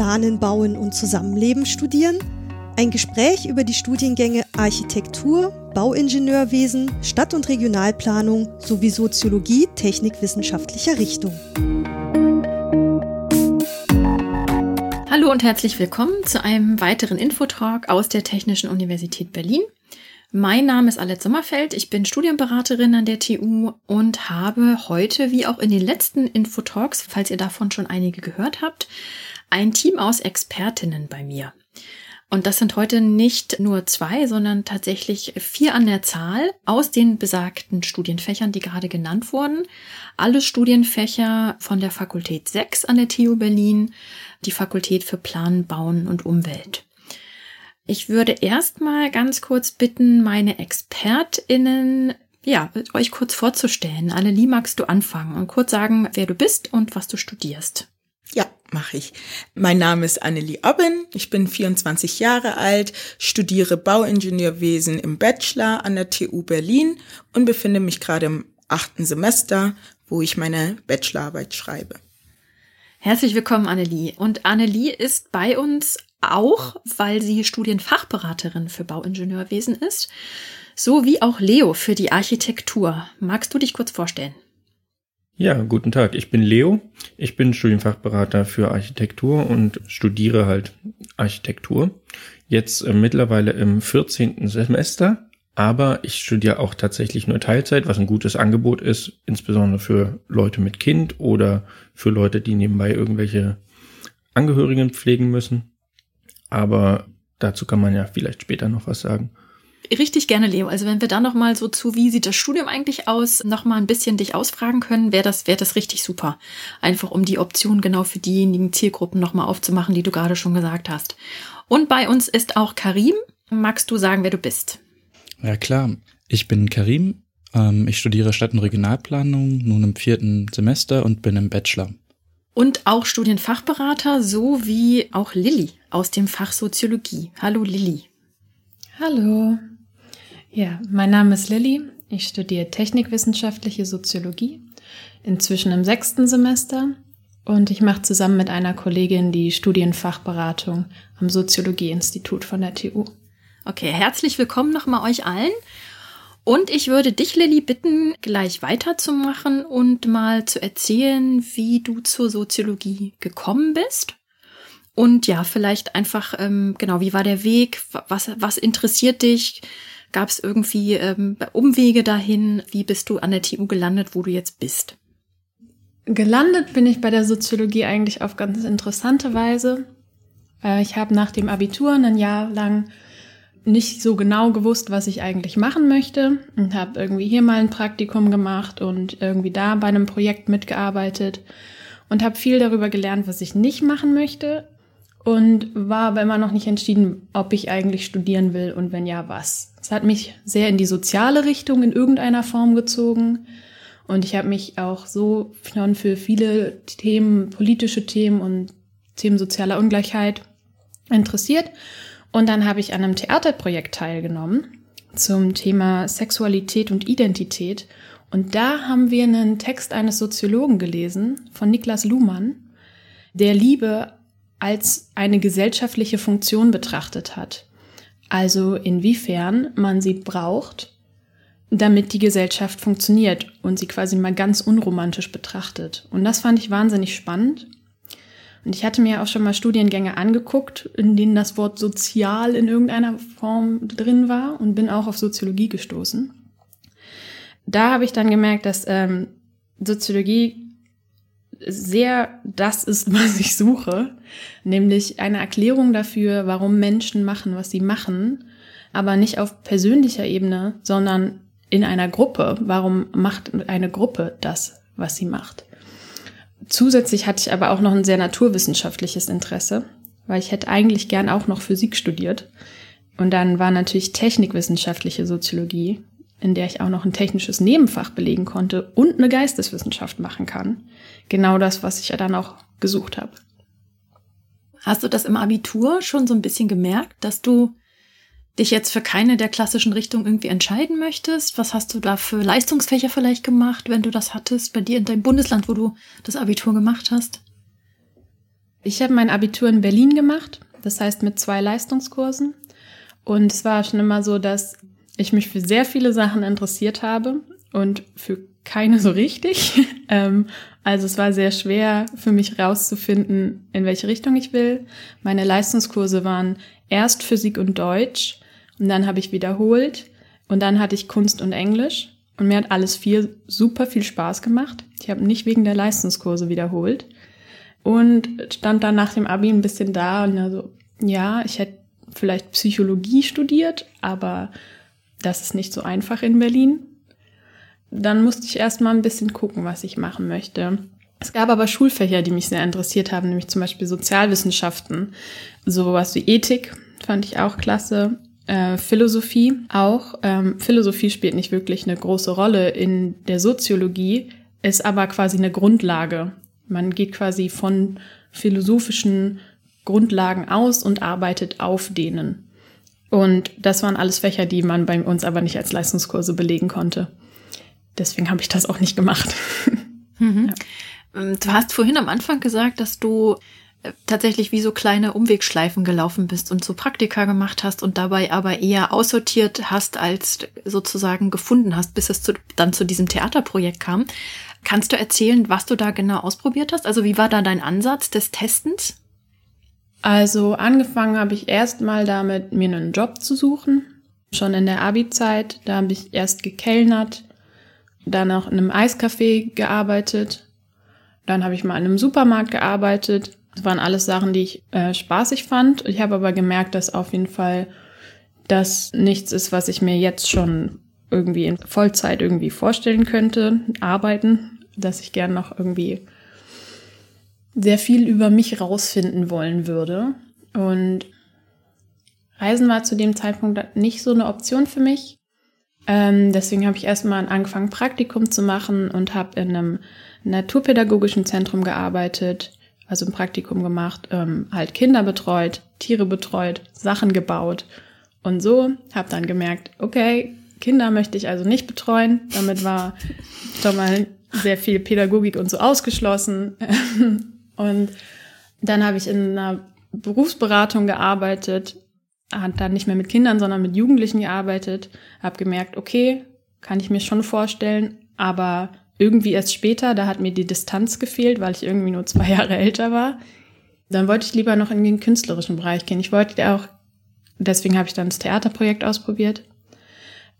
Planen, Bauen und Zusammenleben studieren. Ein Gespräch über die Studiengänge Architektur, Bauingenieurwesen, Stadt- und Regionalplanung sowie Soziologie technikwissenschaftlicher Richtung. Hallo und herzlich willkommen zu einem weiteren Infotalk aus der Technischen Universität Berlin. Mein Name ist Alette Sommerfeld, ich bin Studienberaterin an der TU und habe heute, wie auch in den letzten Infotalks, falls ihr davon schon einige gehört habt, ein Team aus Expertinnen bei mir. Und das sind heute nicht nur zwei, sondern tatsächlich vier an der Zahl aus den besagten Studienfächern, die gerade genannt wurden. Alle Studienfächer von der Fakultät 6 an der TU Berlin, die Fakultät für Planen, Bauen und Umwelt. Ich würde erstmal ganz kurz bitten, meine ExpertInnen, ja, euch kurz vorzustellen. Annelie, magst du anfangen und kurz sagen, wer du bist und was du studierst? Mache ich. Mein Name ist Annelie Obben, ich bin 24 Jahre alt, studiere Bauingenieurwesen im Bachelor an der TU Berlin und befinde mich gerade im achten Semester, wo ich meine Bachelorarbeit schreibe. Herzlich willkommen, Annelie. Und Annelie ist bei uns auch, weil sie Studienfachberaterin für Bauingenieurwesen ist, so wie auch Leo für die Architektur. Magst du dich kurz vorstellen? Ja, guten Tag. Ich bin Leo. Ich bin Studienfachberater für Architektur und studiere halt Architektur. Jetzt äh, mittlerweile im 14. Semester, aber ich studiere auch tatsächlich nur Teilzeit, was ein gutes Angebot ist, insbesondere für Leute mit Kind oder für Leute, die nebenbei irgendwelche Angehörigen pflegen müssen. Aber dazu kann man ja vielleicht später noch was sagen. Richtig gerne, Leo. Also wenn wir da noch mal so zu, wie sieht das Studium eigentlich aus, noch mal ein bisschen dich ausfragen können, wäre das, wäre das richtig super. Einfach um die Option genau für diejenigen Zielgruppen noch mal aufzumachen, die du gerade schon gesagt hast. Und bei uns ist auch Karim. Magst du sagen, wer du bist? Ja klar, ich bin Karim. Ähm, ich studiere Stadt- und Regionalplanung nun im vierten Semester und bin im Bachelor und auch Studienfachberater, so wie auch Lilly aus dem Fach Soziologie. Hallo Lilly. Hallo. Ja, mein Name ist Lilly. Ich studiere Technikwissenschaftliche Soziologie, inzwischen im sechsten Semester und ich mache zusammen mit einer Kollegin die Studienfachberatung am Soziologieinstitut von der TU. Okay, herzlich willkommen nochmal euch allen. Und ich würde dich, Lilly, bitten, gleich weiterzumachen und mal zu erzählen, wie du zur Soziologie gekommen bist. Und ja, vielleicht einfach, ähm, genau, wie war der Weg? Was, was interessiert dich? Gab es irgendwie ähm, Umwege dahin? Wie bist du an der TU gelandet, wo du jetzt bist? Gelandet bin ich bei der Soziologie eigentlich auf ganz interessante Weise. Äh, ich habe nach dem Abitur ein Jahr lang nicht so genau gewusst, was ich eigentlich machen möchte und habe irgendwie hier mal ein Praktikum gemacht und irgendwie da bei einem Projekt mitgearbeitet und habe viel darüber gelernt, was ich nicht machen möchte und war aber immer noch nicht entschieden, ob ich eigentlich studieren will und wenn ja, was. Es hat mich sehr in die soziale Richtung in irgendeiner Form gezogen und ich habe mich auch so schon für viele Themen, politische Themen und Themen sozialer Ungleichheit interessiert und dann habe ich an einem Theaterprojekt teilgenommen zum Thema Sexualität und Identität. Und da haben wir einen Text eines Soziologen gelesen von Niklas Luhmann, der Liebe als eine gesellschaftliche Funktion betrachtet hat. Also inwiefern man sie braucht, damit die Gesellschaft funktioniert und sie quasi mal ganz unromantisch betrachtet. Und das fand ich wahnsinnig spannend. Und ich hatte mir auch schon mal Studiengänge angeguckt, in denen das Wort sozial in irgendeiner Form drin war und bin auch auf Soziologie gestoßen. Da habe ich dann gemerkt, dass ähm, Soziologie sehr das ist, was ich suche, nämlich eine Erklärung dafür, warum Menschen machen, was sie machen, aber nicht auf persönlicher Ebene, sondern in einer Gruppe. Warum macht eine Gruppe das, was sie macht? Zusätzlich hatte ich aber auch noch ein sehr naturwissenschaftliches Interesse, weil ich hätte eigentlich gern auch noch Physik studiert. Und dann war natürlich technikwissenschaftliche Soziologie, in der ich auch noch ein technisches Nebenfach belegen konnte und eine Geisteswissenschaft machen kann. Genau das, was ich ja dann auch gesucht habe. Hast du das im Abitur schon so ein bisschen gemerkt, dass du dich jetzt für keine der klassischen Richtungen irgendwie entscheiden möchtest? Was hast du da für Leistungsfächer vielleicht gemacht, wenn du das hattest, bei dir in deinem Bundesland, wo du das Abitur gemacht hast? Ich habe mein Abitur in Berlin gemacht, das heißt mit zwei Leistungskursen. Und es war schon immer so, dass ich mich für sehr viele Sachen interessiert habe und für keine so richtig. ähm, also es war sehr schwer für mich rauszufinden, in welche Richtung ich will. Meine Leistungskurse waren erst Physik und Deutsch und dann habe ich wiederholt und dann hatte ich Kunst und Englisch und mir hat alles vier super viel Spaß gemacht. Ich habe nicht wegen der Leistungskurse wiederholt und stand dann nach dem Abi ein bisschen da und also ja, ich hätte vielleicht Psychologie studiert, aber das ist nicht so einfach in Berlin dann musste ich erstmal ein bisschen gucken, was ich machen möchte. Es gab aber Schulfächer, die mich sehr interessiert haben, nämlich zum Beispiel Sozialwissenschaften, sowas wie Ethik fand ich auch klasse, äh, Philosophie auch. Ähm, Philosophie spielt nicht wirklich eine große Rolle in der Soziologie, ist aber quasi eine Grundlage. Man geht quasi von philosophischen Grundlagen aus und arbeitet auf denen. Und das waren alles Fächer, die man bei uns aber nicht als Leistungskurse belegen konnte deswegen habe ich das auch nicht gemacht. Mhm. Ja. Ähm, du hast vorhin am Anfang gesagt, dass du äh, tatsächlich wie so kleine Umwegschleifen gelaufen bist und so Praktika gemacht hast und dabei aber eher aussortiert hast als sozusagen gefunden hast, bis es zu, dann zu diesem Theaterprojekt kam. Kannst du erzählen, was du da genau ausprobiert hast? Also wie war da dein Ansatz des Testens? Also angefangen habe ich erst mal damit, mir einen Job zu suchen. Schon in der Abi-Zeit, da habe ich erst gekellnert, dann auch in einem Eiscafé gearbeitet. Dann habe ich mal in einem Supermarkt gearbeitet. Das waren alles Sachen, die ich äh, spaßig fand. Ich habe aber gemerkt, dass auf jeden Fall das nichts ist, was ich mir jetzt schon irgendwie in Vollzeit irgendwie vorstellen könnte, arbeiten, dass ich gern noch irgendwie sehr viel über mich rausfinden wollen würde. Und Reisen war zu dem Zeitpunkt nicht so eine Option für mich. Ähm, deswegen habe ich erstmal angefangen, Praktikum zu machen und habe in einem naturpädagogischen Zentrum gearbeitet, also ein Praktikum gemacht, ähm, halt Kinder betreut, Tiere betreut, Sachen gebaut und so. Habe dann gemerkt, okay, Kinder möchte ich also nicht betreuen. Damit war schon mal sehr viel Pädagogik und so ausgeschlossen. und dann habe ich in einer Berufsberatung gearbeitet, hat dann nicht mehr mit Kindern, sondern mit Jugendlichen gearbeitet, habe gemerkt, okay, kann ich mir schon vorstellen, aber irgendwie erst später, da hat mir die Distanz gefehlt, weil ich irgendwie nur zwei Jahre älter war. Dann wollte ich lieber noch in den künstlerischen Bereich gehen. Ich wollte auch, deswegen habe ich dann das Theaterprojekt ausprobiert.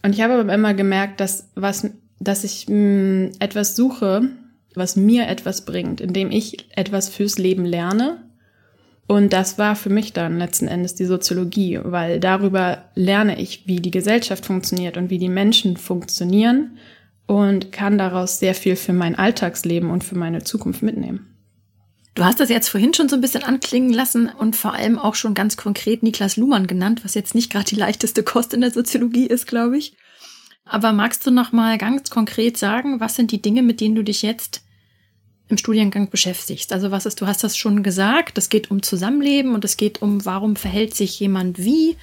Und ich habe aber immer gemerkt, dass was, dass ich mh, hm, etwas suche, was mir etwas bringt, indem ich etwas fürs Leben lerne und das war für mich dann letzten Endes die Soziologie, weil darüber lerne ich, wie die Gesellschaft funktioniert und wie die Menschen funktionieren und kann daraus sehr viel für mein Alltagsleben und für meine Zukunft mitnehmen. Du hast das jetzt vorhin schon so ein bisschen anklingen lassen und vor allem auch schon ganz konkret Niklas Luhmann genannt, was jetzt nicht gerade die leichteste Kost in der Soziologie ist, glaube ich. Aber magst du noch mal ganz konkret sagen, was sind die Dinge, mit denen du dich jetzt im Studiengang beschäftigst. Also was ist, du hast das schon gesagt, es geht um Zusammenleben und es geht um, warum verhält sich jemand wie.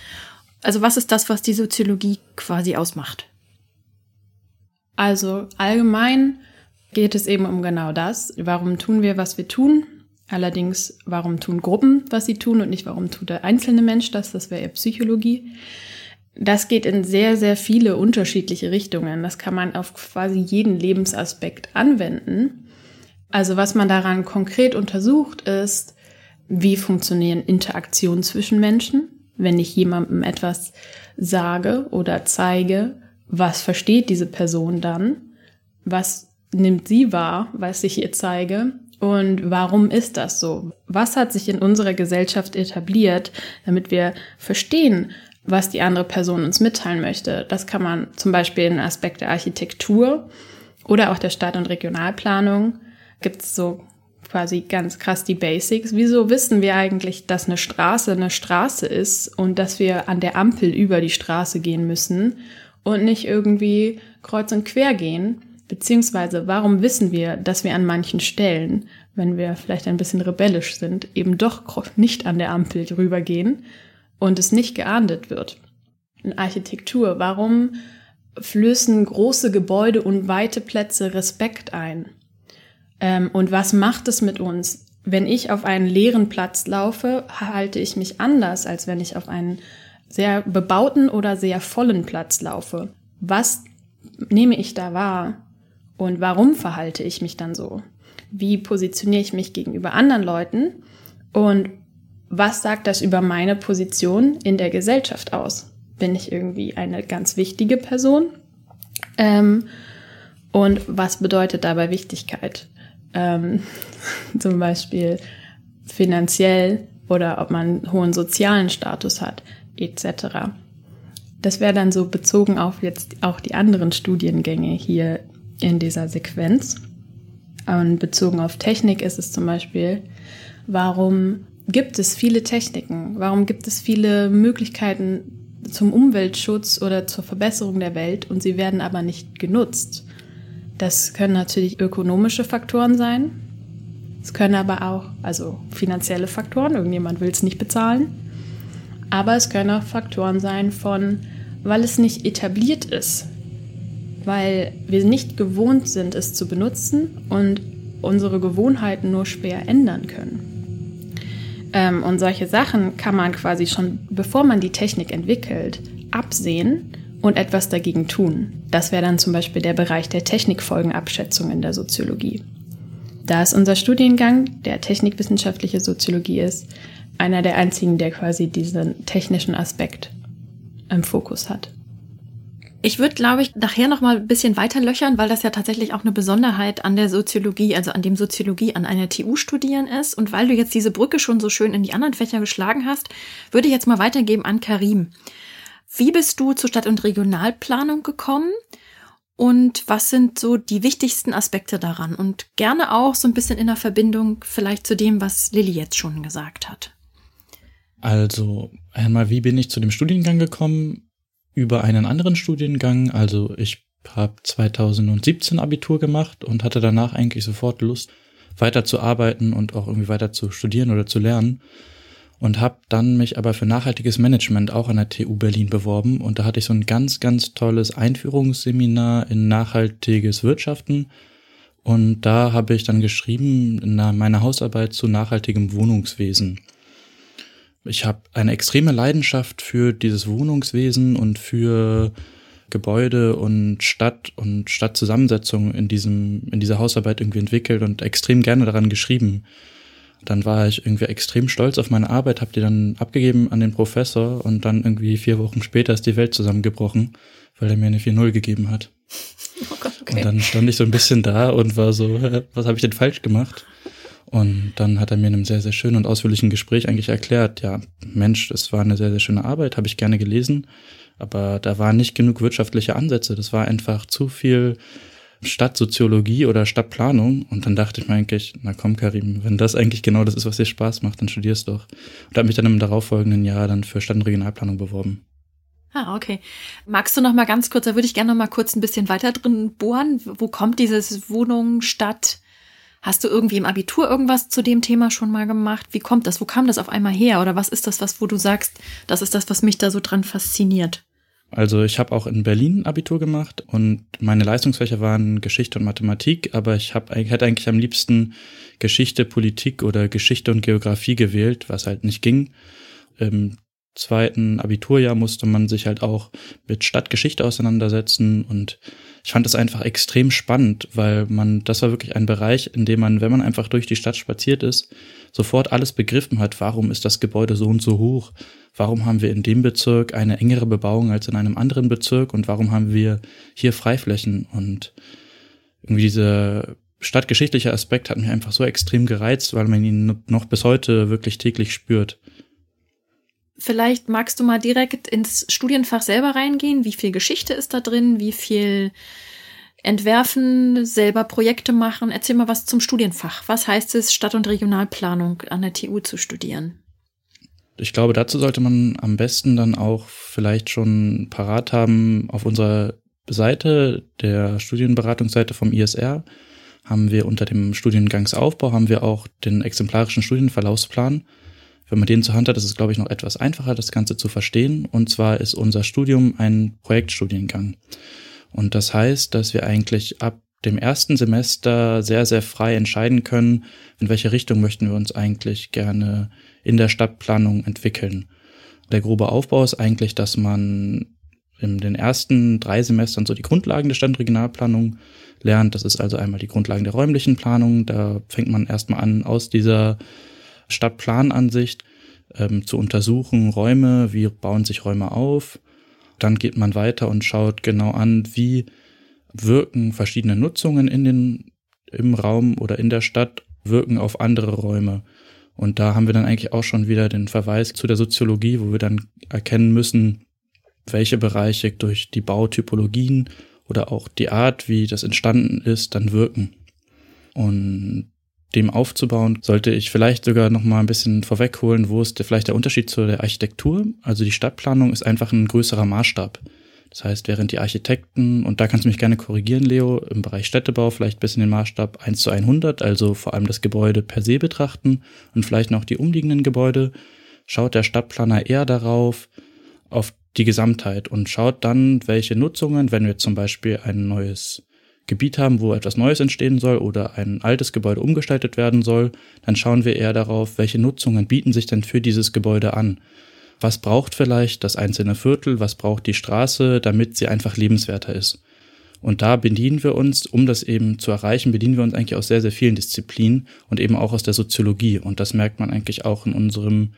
Also was ist das, was die Soziologie quasi ausmacht? Also allgemein geht es eben um genau das. Warum tun wir, was wir tun? Allerdings, warum tun Gruppen, was sie tun und nicht warum tut der einzelne Mensch das? Das wäre ja Psychologie. Das geht in sehr, sehr viele unterschiedliche Richtungen. Das kann man auf quasi jeden Lebensaspekt anwenden. Also was man daran konkret untersucht ist, wie funktionieren Interaktionen zwischen Menschen, wenn ich jemandem etwas sage oder zeige, was versteht diese Person dann, was nimmt sie wahr, was ich ihr zeige und warum ist das so? Was hat sich in unserer Gesellschaft etabliert, damit wir verstehen, was die andere Person uns mitteilen möchte? Das kann man zum Beispiel in Aspekt der Architektur oder auch der Stadt- und Regionalplanung gibt es so quasi ganz krass die Basics. Wieso wissen wir eigentlich, dass eine Straße eine Straße ist und dass wir an der Ampel über die Straße gehen müssen und nicht irgendwie kreuz und quer gehen? Beziehungsweise warum wissen wir, dass wir an manchen Stellen, wenn wir vielleicht ein bisschen rebellisch sind, eben doch nicht an der Ampel rübergehen und es nicht geahndet wird? In Architektur, warum flößen große Gebäude und weite Plätze Respekt ein? Ähm, und was macht es mit uns, wenn ich auf einen leeren Platz laufe, halte ich mich anders, als wenn ich auf einen sehr bebauten oder sehr vollen Platz laufe. Was nehme ich da wahr? Und warum verhalte ich mich dann so? Wie positioniere ich mich gegenüber anderen Leuten? Und was sagt das über meine Position in der Gesellschaft aus? Bin ich irgendwie eine ganz wichtige Person? Ähm, und was bedeutet dabei Wichtigkeit? Ähm, zum Beispiel finanziell oder ob man hohen sozialen Status hat, etc. Das wäre dann so bezogen auf jetzt auch die anderen Studiengänge hier in dieser Sequenz. Und bezogen auf Technik ist es zum Beispiel, warum gibt es viele Techniken? Warum gibt es viele Möglichkeiten zum Umweltschutz oder zur Verbesserung der Welt und sie werden aber nicht genutzt? Das können natürlich ökonomische Faktoren sein. Es können aber auch, also finanzielle Faktoren, irgendjemand will es nicht bezahlen. Aber es können auch Faktoren sein von, weil es nicht etabliert ist, weil wir nicht gewohnt sind, es zu benutzen und unsere Gewohnheiten nur schwer ändern können. Ähm, und solche Sachen kann man quasi schon, bevor man die Technik entwickelt, absehen und etwas dagegen tun. Das wäre dann zum Beispiel der Bereich der Technikfolgenabschätzung in der Soziologie. Da ist unser Studiengang, der technikwissenschaftliche Soziologie ist, einer der einzigen, der quasi diesen technischen Aspekt im Fokus hat. Ich würde, glaube ich, nachher noch mal ein bisschen weiter löchern, weil das ja tatsächlich auch eine Besonderheit an der Soziologie, also an dem Soziologie an einer TU studieren ist. Und weil du jetzt diese Brücke schon so schön in die anderen Fächer geschlagen hast, würde ich jetzt mal weitergeben an Karim. Wie bist du zur Stadt- und Regionalplanung gekommen? Und was sind so die wichtigsten Aspekte daran? Und gerne auch so ein bisschen in der Verbindung vielleicht zu dem, was Lilly jetzt schon gesagt hat. Also, einmal, wie bin ich zu dem Studiengang gekommen? Über einen anderen Studiengang. Also, ich habe 2017 Abitur gemacht und hatte danach eigentlich sofort Lust, weiter zu arbeiten und auch irgendwie weiter zu studieren oder zu lernen und habe dann mich aber für nachhaltiges Management auch an der TU Berlin beworben und da hatte ich so ein ganz, ganz tolles Einführungsseminar in nachhaltiges Wirtschaften und da habe ich dann geschrieben in meiner Hausarbeit zu nachhaltigem Wohnungswesen. Ich habe eine extreme Leidenschaft für dieses Wohnungswesen und für Gebäude und Stadt und Stadtzusammensetzung in diesem in dieser Hausarbeit irgendwie entwickelt und extrem gerne daran geschrieben. Dann war ich irgendwie extrem stolz auf meine Arbeit, habe die dann abgegeben an den Professor und dann irgendwie vier Wochen später ist die Welt zusammengebrochen, weil er mir eine 4-0 gegeben hat. Oh Gott, okay. Und dann stand ich so ein bisschen da und war so, was habe ich denn falsch gemacht? Und dann hat er mir in einem sehr, sehr schönen und ausführlichen Gespräch eigentlich erklärt, ja, Mensch, es war eine sehr, sehr schöne Arbeit, habe ich gerne gelesen, aber da waren nicht genug wirtschaftliche Ansätze. Das war einfach zu viel Stadtsoziologie oder Stadtplanung. Und dann dachte ich mir eigentlich, na komm, Karim, wenn das eigentlich genau das ist, was dir Spaß macht, dann studierst doch. Und habe mich dann im darauffolgenden Jahr dann für Stadt- und Regionalplanung beworben. Ah, okay. Magst du noch mal ganz kurz, da würde ich gerne noch mal kurz ein bisschen weiter drin bohren. Wo kommt dieses Wohnung, Stadt? Hast du irgendwie im Abitur irgendwas zu dem Thema schon mal gemacht? Wie kommt das? Wo kam das auf einmal her? Oder was ist das, was, wo du sagst, das ist das, was mich da so dran fasziniert? Also ich habe auch in Berlin Abitur gemacht und meine Leistungsfächer waren Geschichte und Mathematik, aber ich hab, hätte eigentlich am liebsten Geschichte, Politik oder Geschichte und Geografie gewählt, was halt nicht ging. Im zweiten Abiturjahr musste man sich halt auch mit Stadtgeschichte auseinandersetzen und ich fand das einfach extrem spannend, weil man, das war wirklich ein Bereich, in dem man, wenn man einfach durch die Stadt spaziert ist, sofort alles begriffen hat, warum ist das Gebäude so und so hoch, warum haben wir in dem Bezirk eine engere Bebauung als in einem anderen Bezirk und warum haben wir hier Freiflächen und irgendwie dieser stadtgeschichtliche Aspekt hat mich einfach so extrem gereizt, weil man ihn noch bis heute wirklich täglich spürt. Vielleicht magst du mal direkt ins Studienfach selber reingehen. Wie viel Geschichte ist da drin? Wie viel entwerfen, selber Projekte machen? Erzähl mal was zum Studienfach. Was heißt es, Stadt- und Regionalplanung an der TU zu studieren? Ich glaube, dazu sollte man am besten dann auch vielleicht schon parat haben auf unserer Seite, der Studienberatungsseite vom ISR, haben wir unter dem Studiengangsaufbau haben wir auch den exemplarischen Studienverlaufsplan. Wenn man den zur Hand hat, ist es, glaube ich, noch etwas einfacher, das Ganze zu verstehen. Und zwar ist unser Studium ein Projektstudiengang. Und das heißt, dass wir eigentlich ab dem ersten Semester sehr, sehr frei entscheiden können, in welche Richtung möchten wir uns eigentlich gerne in der Stadtplanung entwickeln. Der grobe Aufbau ist eigentlich, dass man in den ersten drei Semestern so die Grundlagen der Stadtregionalplanung lernt. Das ist also einmal die Grundlagen der räumlichen Planung. Da fängt man erstmal an, aus dieser Stadtplanansicht ähm, zu untersuchen, Räume, wie bauen sich Räume auf. Dann geht man weiter und schaut genau an, wie wirken verschiedene Nutzungen in den, im Raum oder in der Stadt, wirken auf andere Räume. Und da haben wir dann eigentlich auch schon wieder den Verweis zu der Soziologie, wo wir dann erkennen müssen, welche Bereiche durch die Bautypologien oder auch die Art, wie das entstanden ist, dann wirken. Und dem aufzubauen, sollte ich vielleicht sogar noch mal ein bisschen vorwegholen, wo ist der, vielleicht der Unterschied zu der Architektur? Also die Stadtplanung ist einfach ein größerer Maßstab. Das heißt, während die Architekten, und da kannst du mich gerne korrigieren, Leo, im Bereich Städtebau vielleicht bis in den Maßstab 1 zu 100, also vor allem das Gebäude per se betrachten und vielleicht noch die umliegenden Gebäude, schaut der Stadtplaner eher darauf, auf die Gesamtheit und schaut dann, welche Nutzungen, wenn wir zum Beispiel ein neues Gebiet haben, wo etwas Neues entstehen soll oder ein altes Gebäude umgestaltet werden soll, dann schauen wir eher darauf, welche Nutzungen bieten sich denn für dieses Gebäude an. Was braucht vielleicht das einzelne Viertel, was braucht die Straße, damit sie einfach lebenswerter ist. Und da bedienen wir uns, um das eben zu erreichen, bedienen wir uns eigentlich aus sehr, sehr vielen Disziplinen und eben auch aus der Soziologie. Und das merkt man eigentlich auch in unserem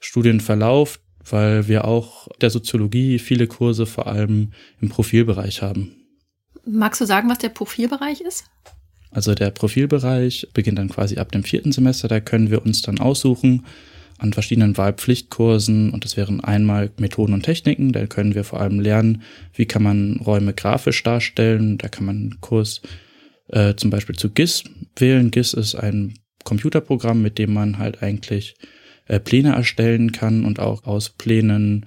Studienverlauf, weil wir auch der Soziologie viele Kurse vor allem im Profilbereich haben. Magst du sagen, was der Profilbereich ist? Also der Profilbereich beginnt dann quasi ab dem vierten Semester. Da können wir uns dann aussuchen an verschiedenen Wahlpflichtkursen und das wären einmal Methoden und Techniken. Da können wir vor allem lernen, wie kann man Räume grafisch darstellen. Da kann man einen Kurs äh, zum Beispiel zu GIS wählen. GIS ist ein Computerprogramm, mit dem man halt eigentlich äh, Pläne erstellen kann und auch aus Plänen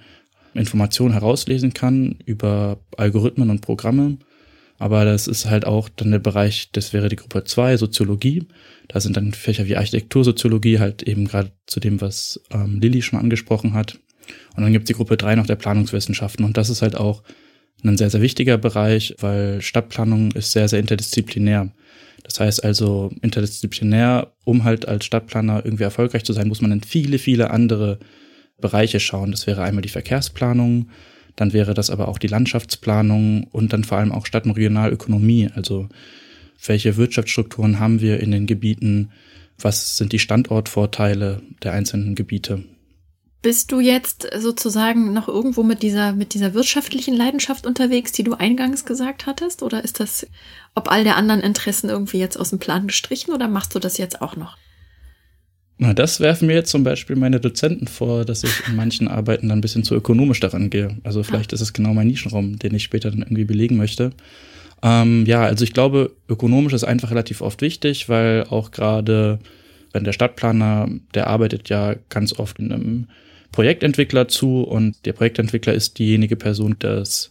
Informationen herauslesen kann über Algorithmen und Programme. Aber das ist halt auch dann der Bereich, das wäre die Gruppe 2, Soziologie. Da sind dann Fächer wie Architektursoziologie, halt eben gerade zu dem, was ähm, Lilly schon angesprochen hat. Und dann gibt es die Gruppe 3 noch der Planungswissenschaften. Und das ist halt auch ein sehr, sehr wichtiger Bereich, weil Stadtplanung ist sehr, sehr interdisziplinär. Das heißt also interdisziplinär, um halt als Stadtplaner irgendwie erfolgreich zu sein, muss man in viele, viele andere Bereiche schauen. Das wäre einmal die Verkehrsplanung, dann wäre das aber auch die Landschaftsplanung und dann vor allem auch Stadt- und Regionalökonomie. Also welche Wirtschaftsstrukturen haben wir in den Gebieten? Was sind die Standortvorteile der einzelnen Gebiete? Bist du jetzt sozusagen noch irgendwo mit dieser, mit dieser wirtschaftlichen Leidenschaft unterwegs, die du eingangs gesagt hattest? Oder ist das, ob all der anderen Interessen irgendwie jetzt aus dem Plan gestrichen oder machst du das jetzt auch noch? Na, das werfen mir jetzt zum Beispiel meine Dozenten vor, dass ich in manchen Arbeiten dann ein bisschen zu ökonomisch daran gehe. Also vielleicht ah. ist es genau mein Nischenraum, den ich später dann irgendwie belegen möchte. Ähm, ja, also ich glaube, ökonomisch ist einfach relativ oft wichtig, weil auch gerade, wenn der Stadtplaner, der arbeitet ja ganz oft in einem Projektentwickler zu und der Projektentwickler ist diejenige Person, die das